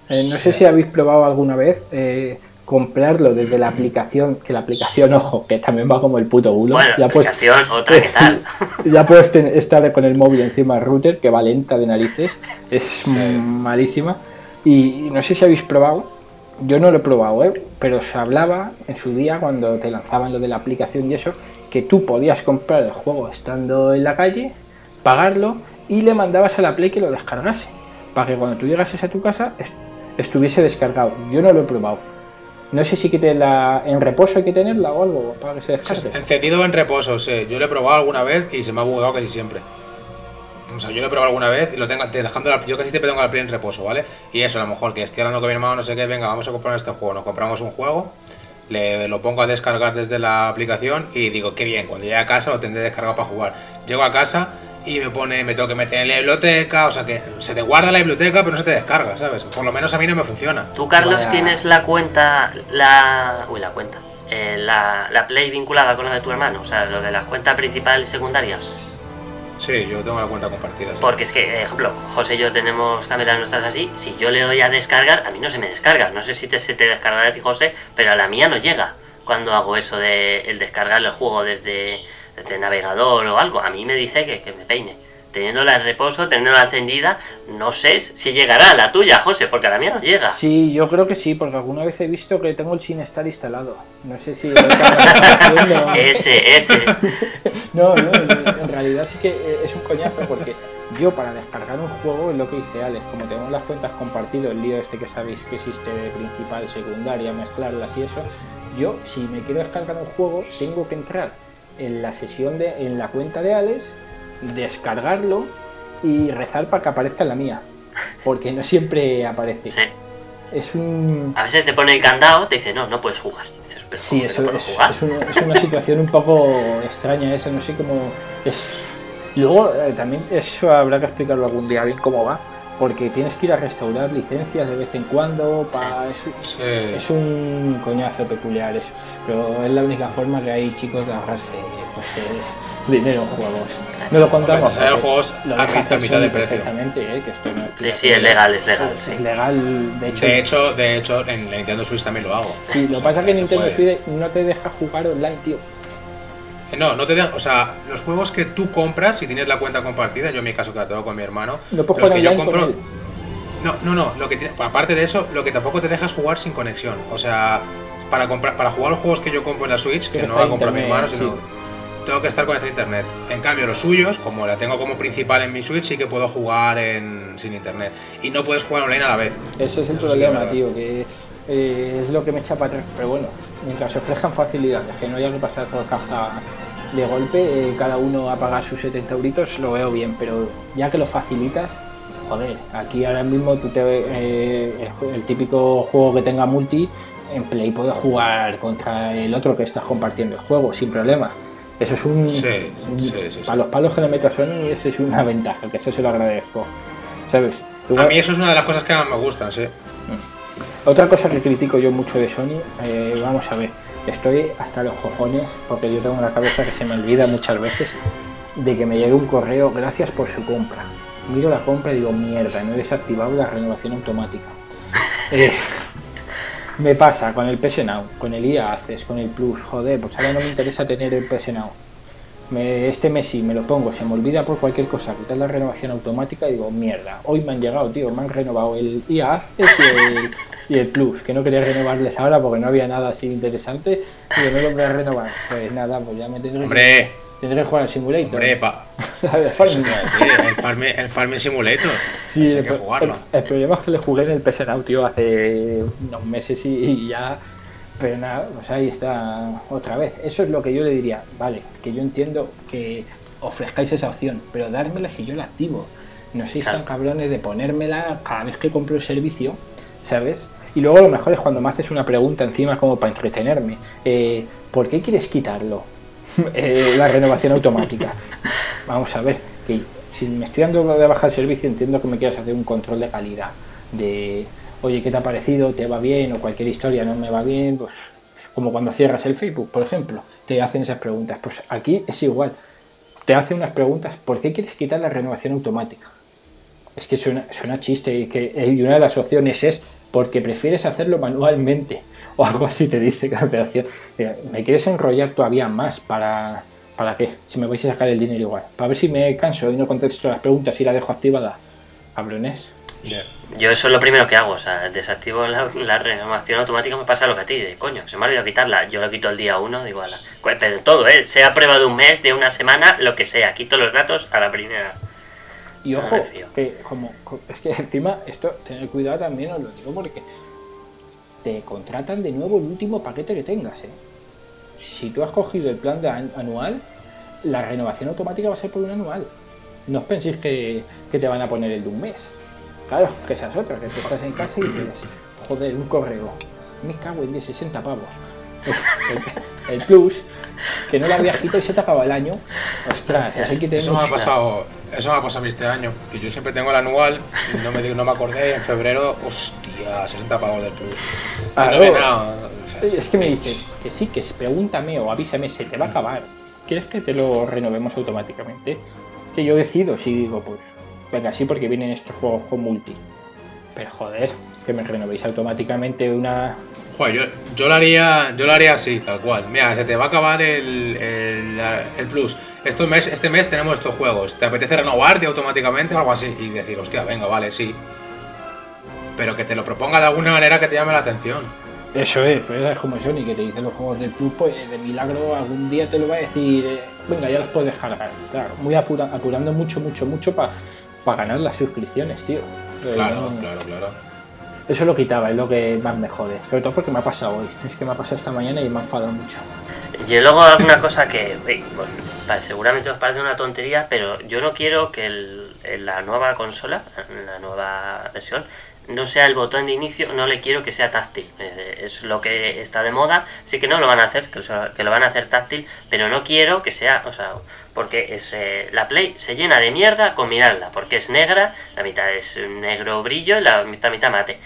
Eh, no sé si habéis probado alguna vez eh, comprarlo desde la aplicación, que la aplicación, ojo, que también va como el puto bulo. Bueno, ya puedes, otra que tal. ya puedes estar con el móvil encima del router, que va lenta de narices, es malísima. Y no sé si habéis probado, yo no lo he probado, ¿eh? pero se hablaba en su día cuando te lanzaban lo de la aplicación y eso, que tú podías comprar el juego estando en la calle, pagarlo y le mandabas a la Play que lo descargase, para que cuando tú llegases a tu casa estuviese descargado. Yo no lo he probado no sé si que la, en reposo hay que tenerla o algo para que se descargue. Encendido en reposo, sí. Yo lo he probado alguna vez y se me ha bugado casi siempre. O sea, yo lo he probado alguna vez y lo tengo dejando la, yo casi siempre tengo la Play en reposo, ¿vale? Y eso, a lo mejor que estoy hablando con mi hermano, no sé qué, venga, vamos a comprar este juego. Nos compramos un juego, le, lo pongo a descargar desde la aplicación y digo, qué bien, cuando llegue a casa lo tendré descargado para jugar. Llego a casa y me pone, me tengo que meter en la biblioteca, o sea que se te guarda la biblioteca pero no se te descarga, ¿sabes? Por lo menos a mí no me funciona. ¿Tú, Carlos, tienes la cuenta, la... Uy, la cuenta. Eh, la, la, Play vinculada con la de tu hermano, o sea, lo de la cuenta principal y secundaria. Sí, yo tengo la cuenta compartida. Porque es que, ejemplo, José y yo tenemos también las nuestras así. Si yo le doy a descargar, a mí no se me descarga. No sé si te, se te descargará a ti, José, pero a la mía no llega cuando hago eso de el descargar el juego desde este navegador o algo, a mí me dice que, que me peine. Teniéndola en reposo, teniéndola encendida, no sé si llegará a la tuya, José, porque a la mía no llega. Sí, yo creo que sí, porque alguna vez he visto que tengo el sin estar instalado. No sé si... ese, ese. no, no, en realidad sí que es un coñazo porque yo para descargar un juego es lo que hice Alex, como tenemos las cuentas compartidas, el lío este que sabéis que existe de principal, secundaria, mezclarlas y eso, yo si me quiero descargar un juego tengo que entrar en la sesión de, en la cuenta de Alex, descargarlo y rezar para que aparezca en la mía. Porque no siempre aparece. Sí. Es un. A veces te pone el candado, te dice, no, no puedes jugar. sí, eso es, es, una situación un poco extraña esa, no sé cómo. Es... Luego, eh, también eso habrá que explicarlo algún día bien cómo va porque tienes que ir a restaurar licencias de vez en cuando. para es, es, un coñazo peculiar eso. Pero es la única forma que hay chicos de ahorrarse pues, dinero en juegos. No lo contamos. Bueno, juegos a mitad de precio. ¿eh? que esto no es sí, es legal, es legal. Es legal, de hecho. De hecho, de hecho en Nintendo Switch también lo hago. Sí, lo que pasa es que Nintendo Switch no te deja jugar online, tío. No, no te dejan, o sea, los juegos que tú compras, si tienes la cuenta compartida, yo en mi caso que la tengo con mi hermano, no los que yo compro, no, no, no, lo que aparte de eso, lo que tampoco te dejas jugar sin conexión, o sea, para comprar, para jugar los juegos que yo compro en la Switch, que no la compro mi hermano, sino tengo que estar conectado a internet. En cambio, los suyos, como la tengo como principal en mi Switch, sí que puedo jugar en, sin internet. Y no puedes jugar online a la vez. Ese es el problema, tío, que eh, es lo que me echa para atrás. Pero bueno, mientras ofrezcan facilidades, que no haya que pasar por caja de golpe, eh, cada uno a pagar sus 70 euritos, lo veo bien, pero ya que lo facilitas, joder, aquí ahora mismo tú te, eh, el, típico juego que tenga multi, en Play puedo jugar contra el otro que estás compartiendo el juego sin problema. Eso es un. Sí, sí, sí, Para los palos que le meto a Sony, eso es una ventaja, que eso se lo agradezco. ¿Sabes? A mí eso es una de las cosas que más me gustan, sí. Mm. Otra cosa que critico yo mucho de Sony, eh, vamos a ver, estoy hasta los cojones, porque yo tengo una cabeza que se me olvida muchas veces, de que me llegue un correo, gracias por su compra. Miro la compra y digo, mierda, no he desactivado la renovación automática. Eh, me pasa con el PS Now, con el IA Access, con el Plus, joder, pues ahora no me interesa tener el PS Now. este mes sí me lo pongo, se me olvida por cualquier cosa quitar la renovación automática y digo, mierda, hoy me han llegado, tío, me han renovado el IA Access y el, Plus, que no quería renovarles ahora porque no había nada así interesante y no lo voy a renovar. Pues nada, pues ya me tendré Hombre. Tendré que jugar al Simulator. Hombre, el, farming. el, farming, Simulator. Sí, el, que jugarlo. El, problema es que le jugué en el PS Now, tío, hace unos meses y, ya. Pero nada, pues ahí está otra vez. Eso es lo que yo le diría. Vale, que yo entiendo que ofrezcáis esa opción, pero dármela si yo la activo. No seáis tan cabrones de ponérmela cada vez que compro el servicio, ¿sabes? Y luego lo mejor es cuando me haces una pregunta encima como para entretenerme. Eh, ¿Por qué quieres quitarlo? Eh, la renovación automática. Vamos a ver, que si me estoy dando de baja el servicio, entiendo que me quieras hacer un control de calidad. De, oye, ¿qué te ha parecido? ¿Te va bien? O cualquier historia no me va bien. Pues como cuando cierras el Facebook, por ejemplo, te hacen esas preguntas. Pues aquí es igual. Te hace unas preguntas, ¿por qué quieres quitar la renovación automática? Es que suena, suena chiste y, que, y una de las opciones es porque prefieres hacerlo manualmente o algo así te dice ¿Me quieres enrollar todavía más para, para qué? Si me vais a sacar el dinero igual. Para ver si me canso y no contesto las preguntas y la dejo activada. Cabrones. Yo eso es lo primero que hago, o sea, desactivo la, renovación automática, me pasa lo que a ti, de coño, se me ha olvidado quitarla, yo lo quito el día uno, digo, la, pero todo, ¿eh? sea prueba de un mes, de una semana, lo que sea, quito los datos a la primera. Y ojo, que como, es que encima esto, tener cuidado también os lo digo porque te contratan de nuevo el último paquete que tengas. ¿eh? Si tú has cogido el plan de anual, la renovación automática va a ser por un anual. No os penséis que, te van a poner el de un mes. Claro, que esa es otra, que tú estás en casa y dices, joder, un correo. Me cago en 10, 60 pavos. El, plus, que no la había quitado y se te acaba el año. Ostras, eso, que eso me ha pasado eso me ha pasado a mí este año, que yo siempre tengo el anual y no me, digo, no me acordé y en febrero, hostia, 60 pavos del plus. es que me dices que sí, que pregúntame o avísame, se te va a acabar. ¿Quieres que te lo renovemos automáticamente? Que yo decido si digo, pues, venga, sí, porque vienen estos juegos con multi. Pero joder, que me renovéis automáticamente una, Joder, yo, lo haría, yo lo haría así, tal cual. Mira, se te va a acabar el, el, plus. Este mes, este mes tenemos estos juegos. ¿Te apetece renovarte automáticamente o algo así? Y decir, hostia, venga, vale, sí. Pero que te lo proponga de alguna manera que te llame la atención. Eso es, pues es como Sony que te dice los juegos del Plus, pues de milagro algún día te lo va a decir, eh, venga, ya los puedes cargar. Claro, muy apurando mucho, mucho, mucho para ganar las suscripciones, tío. claro, claro, claro. Eso lo quitaba, es lo que más me jode. Sobre todo porque me ha pasado hoy. Es que me ha pasado esta mañana y me ha enfadado mucho. Y luego alguna cosa que pues, seguramente os parece una tontería, pero yo no quiero que la nueva consola, la nueva versión, no sea el botón de inicio, no le quiero que sea táctil. Eh, es lo que está de moda, sí que no lo van a hacer, que, lo van a hacer táctil, pero no quiero que sea, o sea, porque es, eh, la Play se llena de mierda con mirarla, porque es negra, la mitad es negro brillo y la mitad, mitad mate.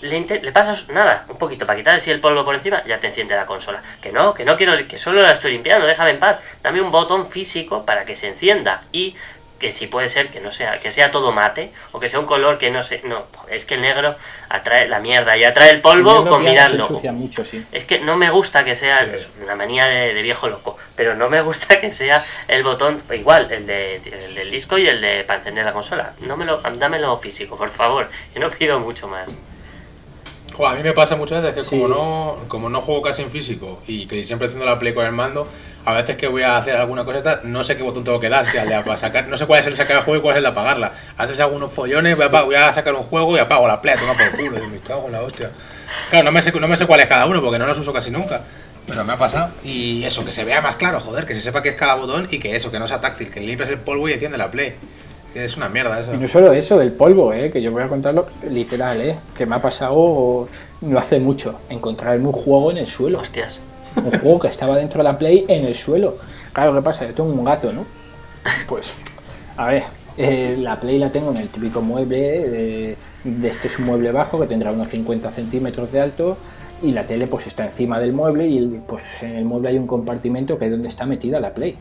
Le, le, pasas nada, un poquito para quitar así el polvo por encima, ya te enciende la consola. Que no, que no quiero, que solo la estoy limpiando, déjame en paz. Dame un botón físico para que se encienda y que si puede ser que no sea, que sea todo mate, o que sea un color que no sé, no, es que el negro atrae la mierda y atrae el polvo con mirarlo. Mucho, sí. Es que no me gusta que sea, es una manía de, viejo loco, pero no me gusta que sea el botón, igual, el, de, el del disco y el de para encender la consola. No me lo, dámelo físico, por favor, y no pido mucho más a mí me pasa muchas veces que como no como no juego casi en físico y que siempre haciendo la play con el mando, a veces que voy a hacer alguna cosa no sé qué botón tengo que dar, si al de para sacar, no sé cuál es el sacar el juego y cuál es el de apagarla. Haces algunos follones, voy a, sacar un juego y apago la play, toma por culo, y me cago en la hostia. Claro, no me sé, no me sé cuál es cada uno porque no los uso casi nunca. Pero me ha pasado. Y eso, que se vea más claro, joder, que se sepa que es cada botón y que eso, que no sea táctil, que limpias el polvo y enciende la play. Es una mierda eso. Y no solo eso, el polvo, ¿eh? que yo voy a contarlo literal, ¿eh? que me ha pasado no hace mucho, encontrarme un juego en el suelo. Hostias. Un juego que estaba dentro de la Play en el suelo. Claro, ¿qué pasa? Yo tengo un gato, ¿no? Pues, a ver, eh, la Play la tengo en el típico mueble, de, de este es un mueble bajo que tendrá unos 50 centímetros de alto y la tele pues está encima del mueble y pues en el mueble hay un compartimento que es donde está metida la Play.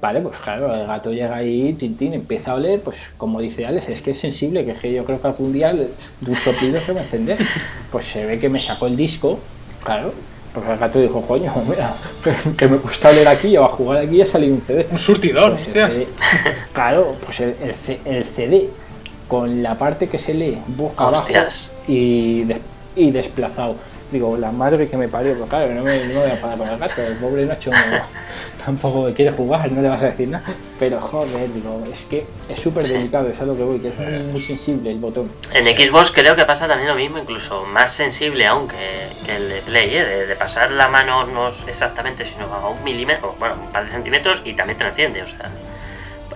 Vale, pues claro, el gato llega ahí, Tintín, empieza a oler, pues como dice Alex, es que es sensible, que, es que yo creo que algún día de un soplido se va a encender. Pues se ve que me sacó el disco, claro, pues el gato dijo, coño, mira, que me gusta oler aquí, yo a jugar aquí y ha salido un CD. Un surtidor, Pues el hostia. CD claro, pues el, el el CD con la parte que se lee boca abajo y, des- y desplazado. Digo, la madre que me parió, pero claro, no me, no me voy a parar con el gato, el pobre Nacho no- tampoco quiere jugar, no le vas a decir nada. Pero joder, digo, es que es súper delicado, es a lo que voy, que es muy, muy sensible el botón. En Xbox creo que pasa también lo mismo, incluso más sensible aún que, que el de Play, ¿eh? de, de pasar la mano no exactamente, sino a un milímetro, bueno, un par de centímetros y también te enciende, o sea,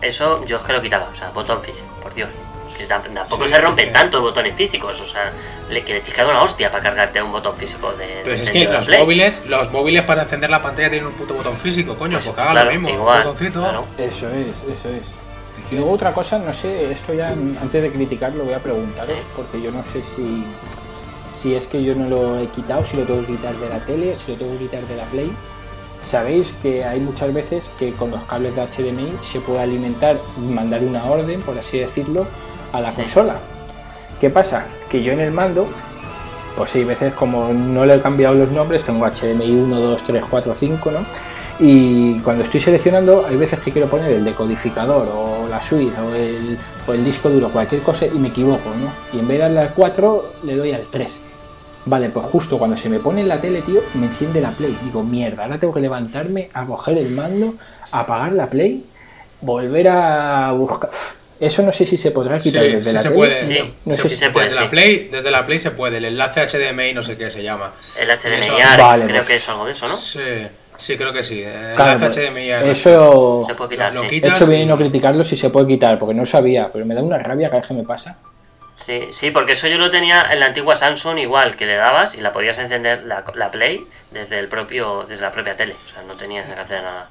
eso yo es que lo quitaba, o sea, botón físico, por Dios. Que tam- tampoco Sí, se rompen porque- tanto botones físicos, o sea, le, que le tienes que dar una hostia para cargarte un botón físico de. Pero si es que de los Play. móviles, los móviles para encender la pantalla tienen un puto botón físico, coño, Pues, pues, que claro, lo mismo, igual, un botoncito. claro. Eso es, eso es. Y luego otra cosa, no sé, esto ya antes de criticarlo voy a preguntaros, porque yo no sé si, si es que yo no lo he quitado, si lo tengo que quitar de la tele, si lo tengo que quitar de la Play. Sabéis que hay muchas veces que con los cables de HDMI se puede alimentar, mandar una orden, por así decirlo, a la Sí. consola. ¿Qué pasa? Que yo en el mando, pues hay veces como no le he cambiado los nombres, tengo HDMI 1, 2, 3, 4, 5, ¿no? Y cuando estoy seleccionando, hay veces que quiero poner el decodificador o la suite o el, o el disco duro, cualquier cosa, y me equivoco, ¿no? Y en vez de darle al 4, le doy al 3. Vale, pues justo cuando se me pone en la tele, tío, me enciende la Play. Digo, mierda, ahora tengo que levantarme a coger el mando, apagar la Play, volver a buscar. Eso no sé si se podrá Sí, quitar desde sí la se tele. puede. Sí, sí, no sí, sé sí si- se puede. desde sí. la Play, desde la Play se puede, el enlace HDMI no sé qué se llama. El HDMI, Eso- Vale, creo pues- que es algo de eso, ¿no? Sí, sí, creo que sí. El Claro, enlace pues, HDMI ARC. eso. Se puede quitar, Lo sí. He quitas hecho bien y- no criticarlo si se puede quitar, porque no sabía, pero me da una rabia cada vez que me pasa. Sí, sí, porque eso yo lo tenía en la antigua Samsung igual, que le dabas y la podías encender la, la Play desde el propio desde la propia tele, o sea, no tenías que hacer nada.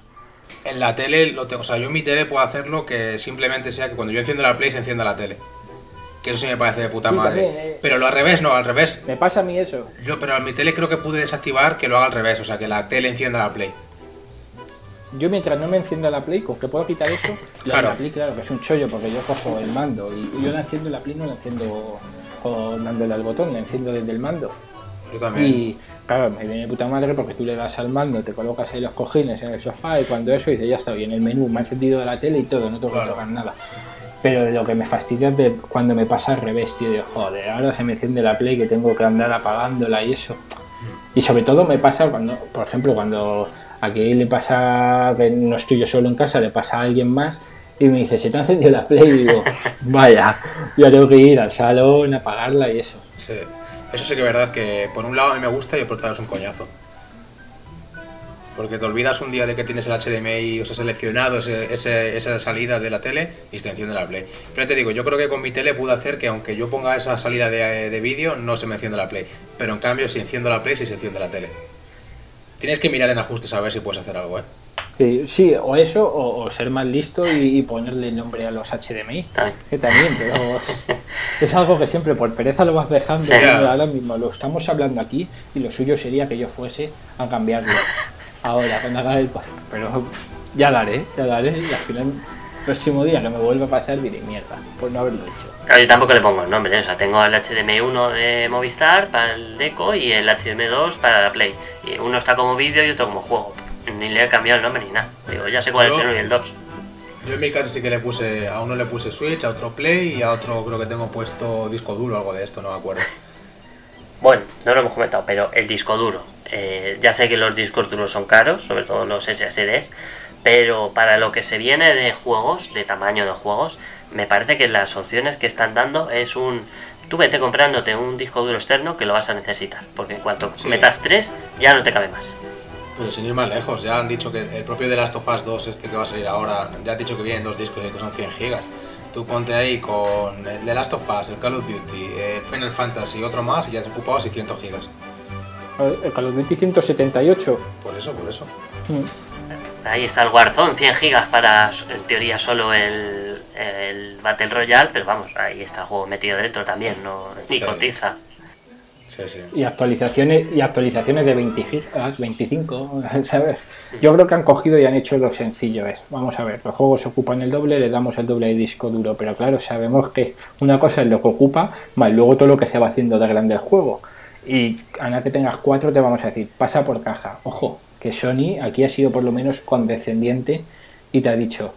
En la tele, lo tengo, o sea, yo en mi tele puedo hacerlo que simplemente sea que cuando yo enciendo la Play se encienda la tele. Que eso sí me parece de puta Sí, madre. también, eh. Pero lo al revés, no, al revés. Me pasa a mí eso. Yo, pero en mi tele creo que pude desactivar que lo haga al revés, o sea, que la tele encienda la Play. Yo mientras no me encienda la Play, con que puedo quitar eso, la, Claro. la Play claro que es un chollo porque yo cojo el mando y yo la enciendo la Play no la enciendo con dándole al botón, la enciendo desde el mando. Yo también. Y claro, me viene de puta madre porque tú le das al mando, te colocas ahí los cojines en el sofá y cuando eso dice ya está bien, el menú me ha encendido la tele y todo, no tengo Claro. que tocar nada. Pero lo que me fastidia es de cuando me pasa al revés, tío, de joder, ahora se me enciende la play que tengo que andar apagándola y eso. Y sobre todo me pasa cuando, por ejemplo, cuando aquí le pasa, que no estoy yo solo en casa, le pasa a alguien más y me dice, se te ha encendido la play y digo, vaya, ya tengo que ir al salón, apagarla y eso. Sí. Eso sí que es verdad que por un lado a mí me gusta y por otro lado es un coñazo. Porque te olvidas un día de que tienes el HDMI, o sea, seleccionado ese- esa salida de la tele y se te enciende la Play. Pero te digo, yo creo que con mi tele pude hacer que aunque yo ponga esa salida de, de vídeo, no se me enciende la Play. Pero en cambio, si enciendo la Play, sí se enciende la tele. Tienes que mirar en ajustes a ver si puedes hacer algo, ¿eh? Sí, sí, o eso, o, o ser más listo y, y ponerle nombre a los HDMI. También. Que también, pero es algo que siempre por pereza lo vas dejando. Sí. ahora mismo lo estamos hablando aquí y lo suyo sería que yo fuese a cambiarlo. Ahora, cuando haga el. Pero ya lo haré, ya lo haré y al final, el próximo día que me vuelva a pasar diré mierda por no haberlo hecho. Claro, yo tampoco le pongo el nombre, ¿eh? o sea, tengo el HDMI 1 de Movistar para el Deco y el HDMI 2 para la Play. Y uno está como vídeo y otro como juego. Ni le he cambiado el nombre ni nada. Digo, ya sé cuál es el 1 y el 2. Yo en mi caso sí que le puse, a uno le puse Switch, a otro Play y a otro creo que tengo puesto disco duro o algo de esto, no me acuerdo. Bueno, no lo hemos comentado, pero el disco duro. Eh, ya sé que los discos duros son caros, sobre todo los SSDs, pero para lo que se viene de juegos, de tamaño de juegos, me parece que las opciones que están dando es un... Tú vete comprándote un disco duro externo que lo vas a necesitar, porque en cuanto Sí. metas tres, ya no te cabe más. Pero sin ir más lejos, ya han dicho que el propio de Last of Us 2, este que va a salir ahora, ya han dicho que vienen dos discos y que son 100 gigas. Tú ponte ahí con el The Last of Us, el Call of Duty, el Final Fantasy y otro más y ya te ocupado 600 gigas. El Call of Duty 178. Por eso, por eso. Mm. Ahí está el Warzone, 100 gigas para en teoría solo el, el Battle Royale, pero vamos, ahí está el juego metido dentro también, no ni cotiza. Y actualizaciones y actualizaciones de 20 gigas, 25, ¿sabes? Yo creo que han cogido y han hecho lo sencillo es, vamos a ver, los juegos ocupan el doble, le damos el doble de disco duro, pero claro, sabemos que una cosa es lo que ocupa, más luego todo lo que se va haciendo de grande el juego. Y a nada que tengas cuatro te vamos a decir, pasa por caja. Ojo, que Sony aquí ha sido por lo menos condescendiente y te ha dicho,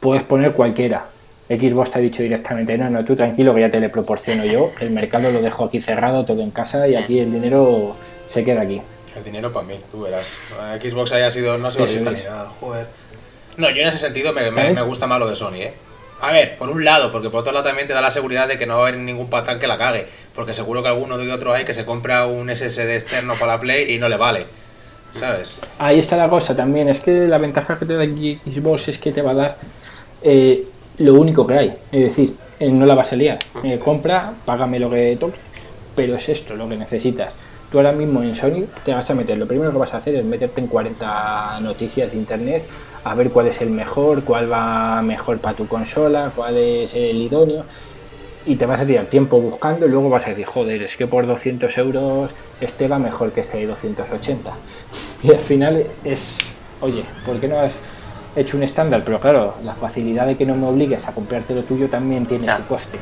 puedes poner cualquiera, Xbox te ha dicho directamente, no, no, tú tranquilo que ya te le proporciono yo, el mercado lo dejo aquí cerrado, todo en casa y aquí el dinero se queda aquí. El dinero para mí, tú verás. Xbox haya sido, no ni nada, joder. No, yo en ese sentido me, me, gusta más lo de Sony, ¿eh? A ver, por un lado, porque por otro lado también te da la seguridad de que no va a haber ningún patán que la cague. Porque seguro que alguno de otro hay que se compra un SSD externo para la Play y no le vale. ¿Sabes? Ahí está la cosa también. Es que la ventaja que te da Xbox es que te va a dar eh, lo único que hay. Es decir, no la vas a liar. Eh, compra, págame lo que toque, pero es esto lo que necesitas. Tú ahora mismo en Sony te vas a meter, lo primero que vas a hacer es meterte en 40 noticias de internet, a ver cuál es el mejor, cuál va mejor para tu consola, cuál es el idóneo, y te vas a tirar tiempo buscando y luego vas a decir, joder, es que por 200 euros este va mejor que este de 280. Y al final es, oye, ¿por qué no has hecho un estándar, pero claro, la facilidad de que no me obligues a comprarte lo tuyo también tiene su coste.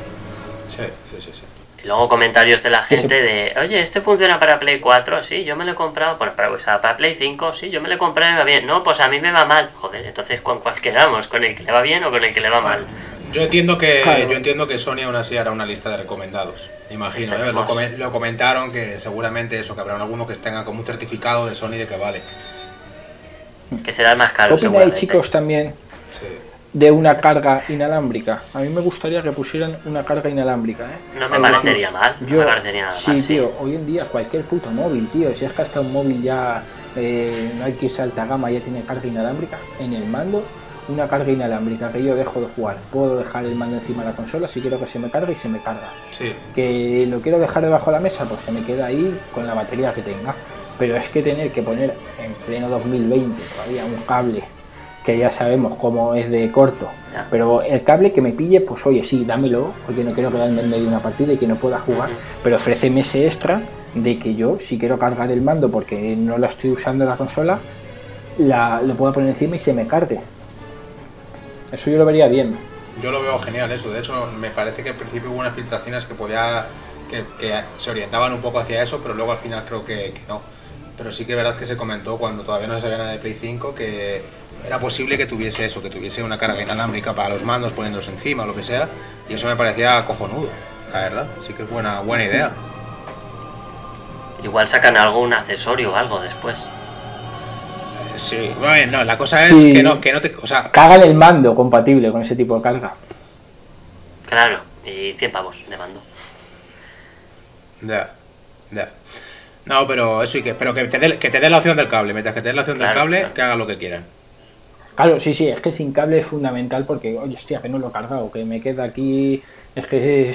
Sí, sí, sí, sí. Y luego comentarios de la gente de, oye, ¿este funciona para Play 4? Sí, yo me lo he comprado. Bueno, para, pues, para Play 5, sí, yo me lo he comprado y me va bien. No, pues a mí me va mal. Joder, entonces ¿con cuál quedamos? ¿Con el que le va bien o con el que le va mal? Yo entiendo que yo entiendo que Sony aún así hará una lista de recomendados. Imagino, ¿eh? lo, lo, comentaron que seguramente eso, que habrá alguno que tenga como un certificado de Sony de que vale que será el más caro. ¿Qué opináis, chicos, también de una carga inalámbrica? A mí me gustaría que pusieran una carga inalámbrica. ¿eh? No me parecería mal. Yo, me parecería nada sí, tío, hoy en día cualquier puto móvil, tío, si es que hasta un móvil ya eh, no hay que irse alta gama, ya tiene carga inalámbrica, en el mando una carga inalámbrica que yo dejo de jugar. Puedo dejar el mando encima de la consola si quiero que se me cargue y se me carga. Sí. Que lo quiero dejar debajo de la mesa, pues se me queda ahí con la batería que tenga pero es que tener que poner en pleno 2020 todavía un cable que ya sabemos cómo es de corto, pero el cable que me pille, pues oye, sí, dámelo, porque no quiero quedarme en medio de una partida y que no pueda jugar, pero ofréceme ese extra de que yo, si quiero cargar el mando porque no lo estoy usando la consola, la, lo puedo poner encima y se me cargue. Eso yo lo vería bien. Yo lo veo genial eso, de hecho me parece que al principio hubo unas filtraciones que podía que, se orientaban un poco hacia eso, pero luego al final creo que no pero sí que verdad que se comentó cuando todavía no se sabía nada de Play 5 que era posible que tuviese eso, que tuviese una carga inalámbrica para los mandos poniéndolos encima o lo que sea, y eso me parecía cojonudo, la verdad, sí que es buena, buena idea. Igual sacan algún accesorio o algo después. Eh, sí, bueno, no, la cosa es que no, que no te. O sea, Cagan el mando compatible con ese tipo de carga. Claro, y 100 pavos de mando. Ya, ya. No, pero eso y que, pero que te dé que te la opción del cable, mientras que te dé la opción del cable, que haga lo que quieran. Claro, sí, sí, es que sin cable es fundamental porque, oye, hostia, que no lo he cargado, que me queda aquí, es que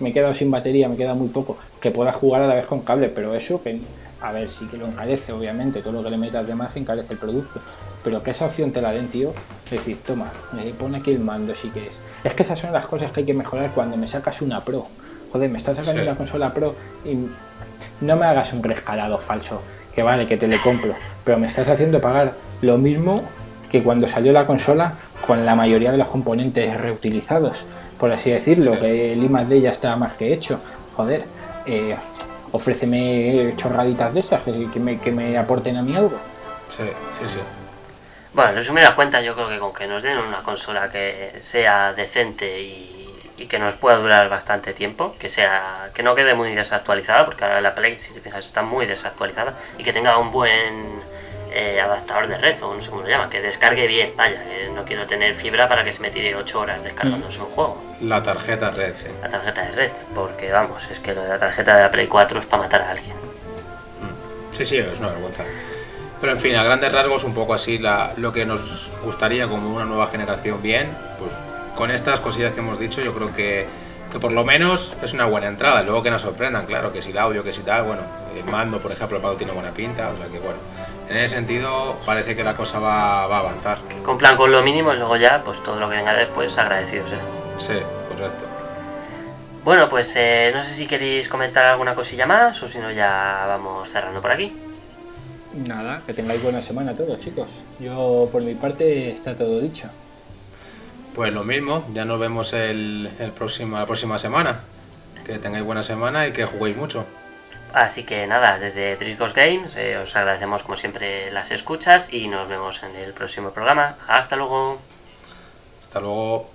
me he quedado sin batería, me queda muy poco, que pueda jugar a la vez con cable, pero eso, que, a ver, sí que lo encarece, obviamente, todo lo que le metas de más encarece el producto, pero que esa opción te la den, tío, es decir, toma, eh, pone aquí el mando si quieres. Es que esas son las cosas que hay que mejorar cuando me sacas una Pro. Joder, me estás sacando una consola Pro y no me hagas un rescalado falso, que vale, que te le compro, pero me estás haciendo pagar lo mismo que cuando salió la consola con la mayoría de los componentes reutilizados, por así decirlo, que el I+D ya está más que hecho. Joder, eh, ofréceme chorraditas de esas que, me, que me aporten a mí algo. Sí, sí, sí. Bueno, resumidas cuentas, yo creo que con que nos den una consola que sea decente y y que nos pueda durar bastante tiempo, que sea que no quede muy desactualizada, porque ahora la Play, si te fijas, está muy desactualizada, y que tenga un buen eh, adaptador de red, o no sé cómo lo llama, que descargue bien, vaya, no quiero tener fibra para que se me tire 8 horas descargándose un juego. La tarjeta red, sí. La tarjeta de red, porque vamos, es que lo de la tarjeta de la Play 4 es para matar a alguien. Mm. Sí, sí, es una vergüenza. Pero en fin, a grandes rasgos, un poco así, la, lo que nos gustaría como una nueva generación bien, pues con estas cosillas que hemos dicho, yo creo que, que por lo menos es una buena entrada. Luego que nos sorprendan, claro, que si el audio, que si tal, bueno, el mando, por ejemplo, el mando tiene buena pinta, o sea que bueno. En ese sentido, parece que la cosa va, va a avanzar. Con plan con lo mínimo y luego ya, pues todo lo que venga después, agradecido será. Sí, correcto. Bueno, pues eh, no sé si queréis comentar alguna cosilla más o si no ya vamos cerrando por aquí. Nada, que tengáis buena semana todos, chicos. Yo por mi parte está todo dicho. Pues lo mismo, ya nos vemos el, próximo, la próxima semana. Que tengáis buena semana y que juguéis mucho. Así que nada, desde Tricos Games eh, os agradecemos como siempre las escuchas y nos vemos en el próximo programa. Hasta luego. Hasta luego.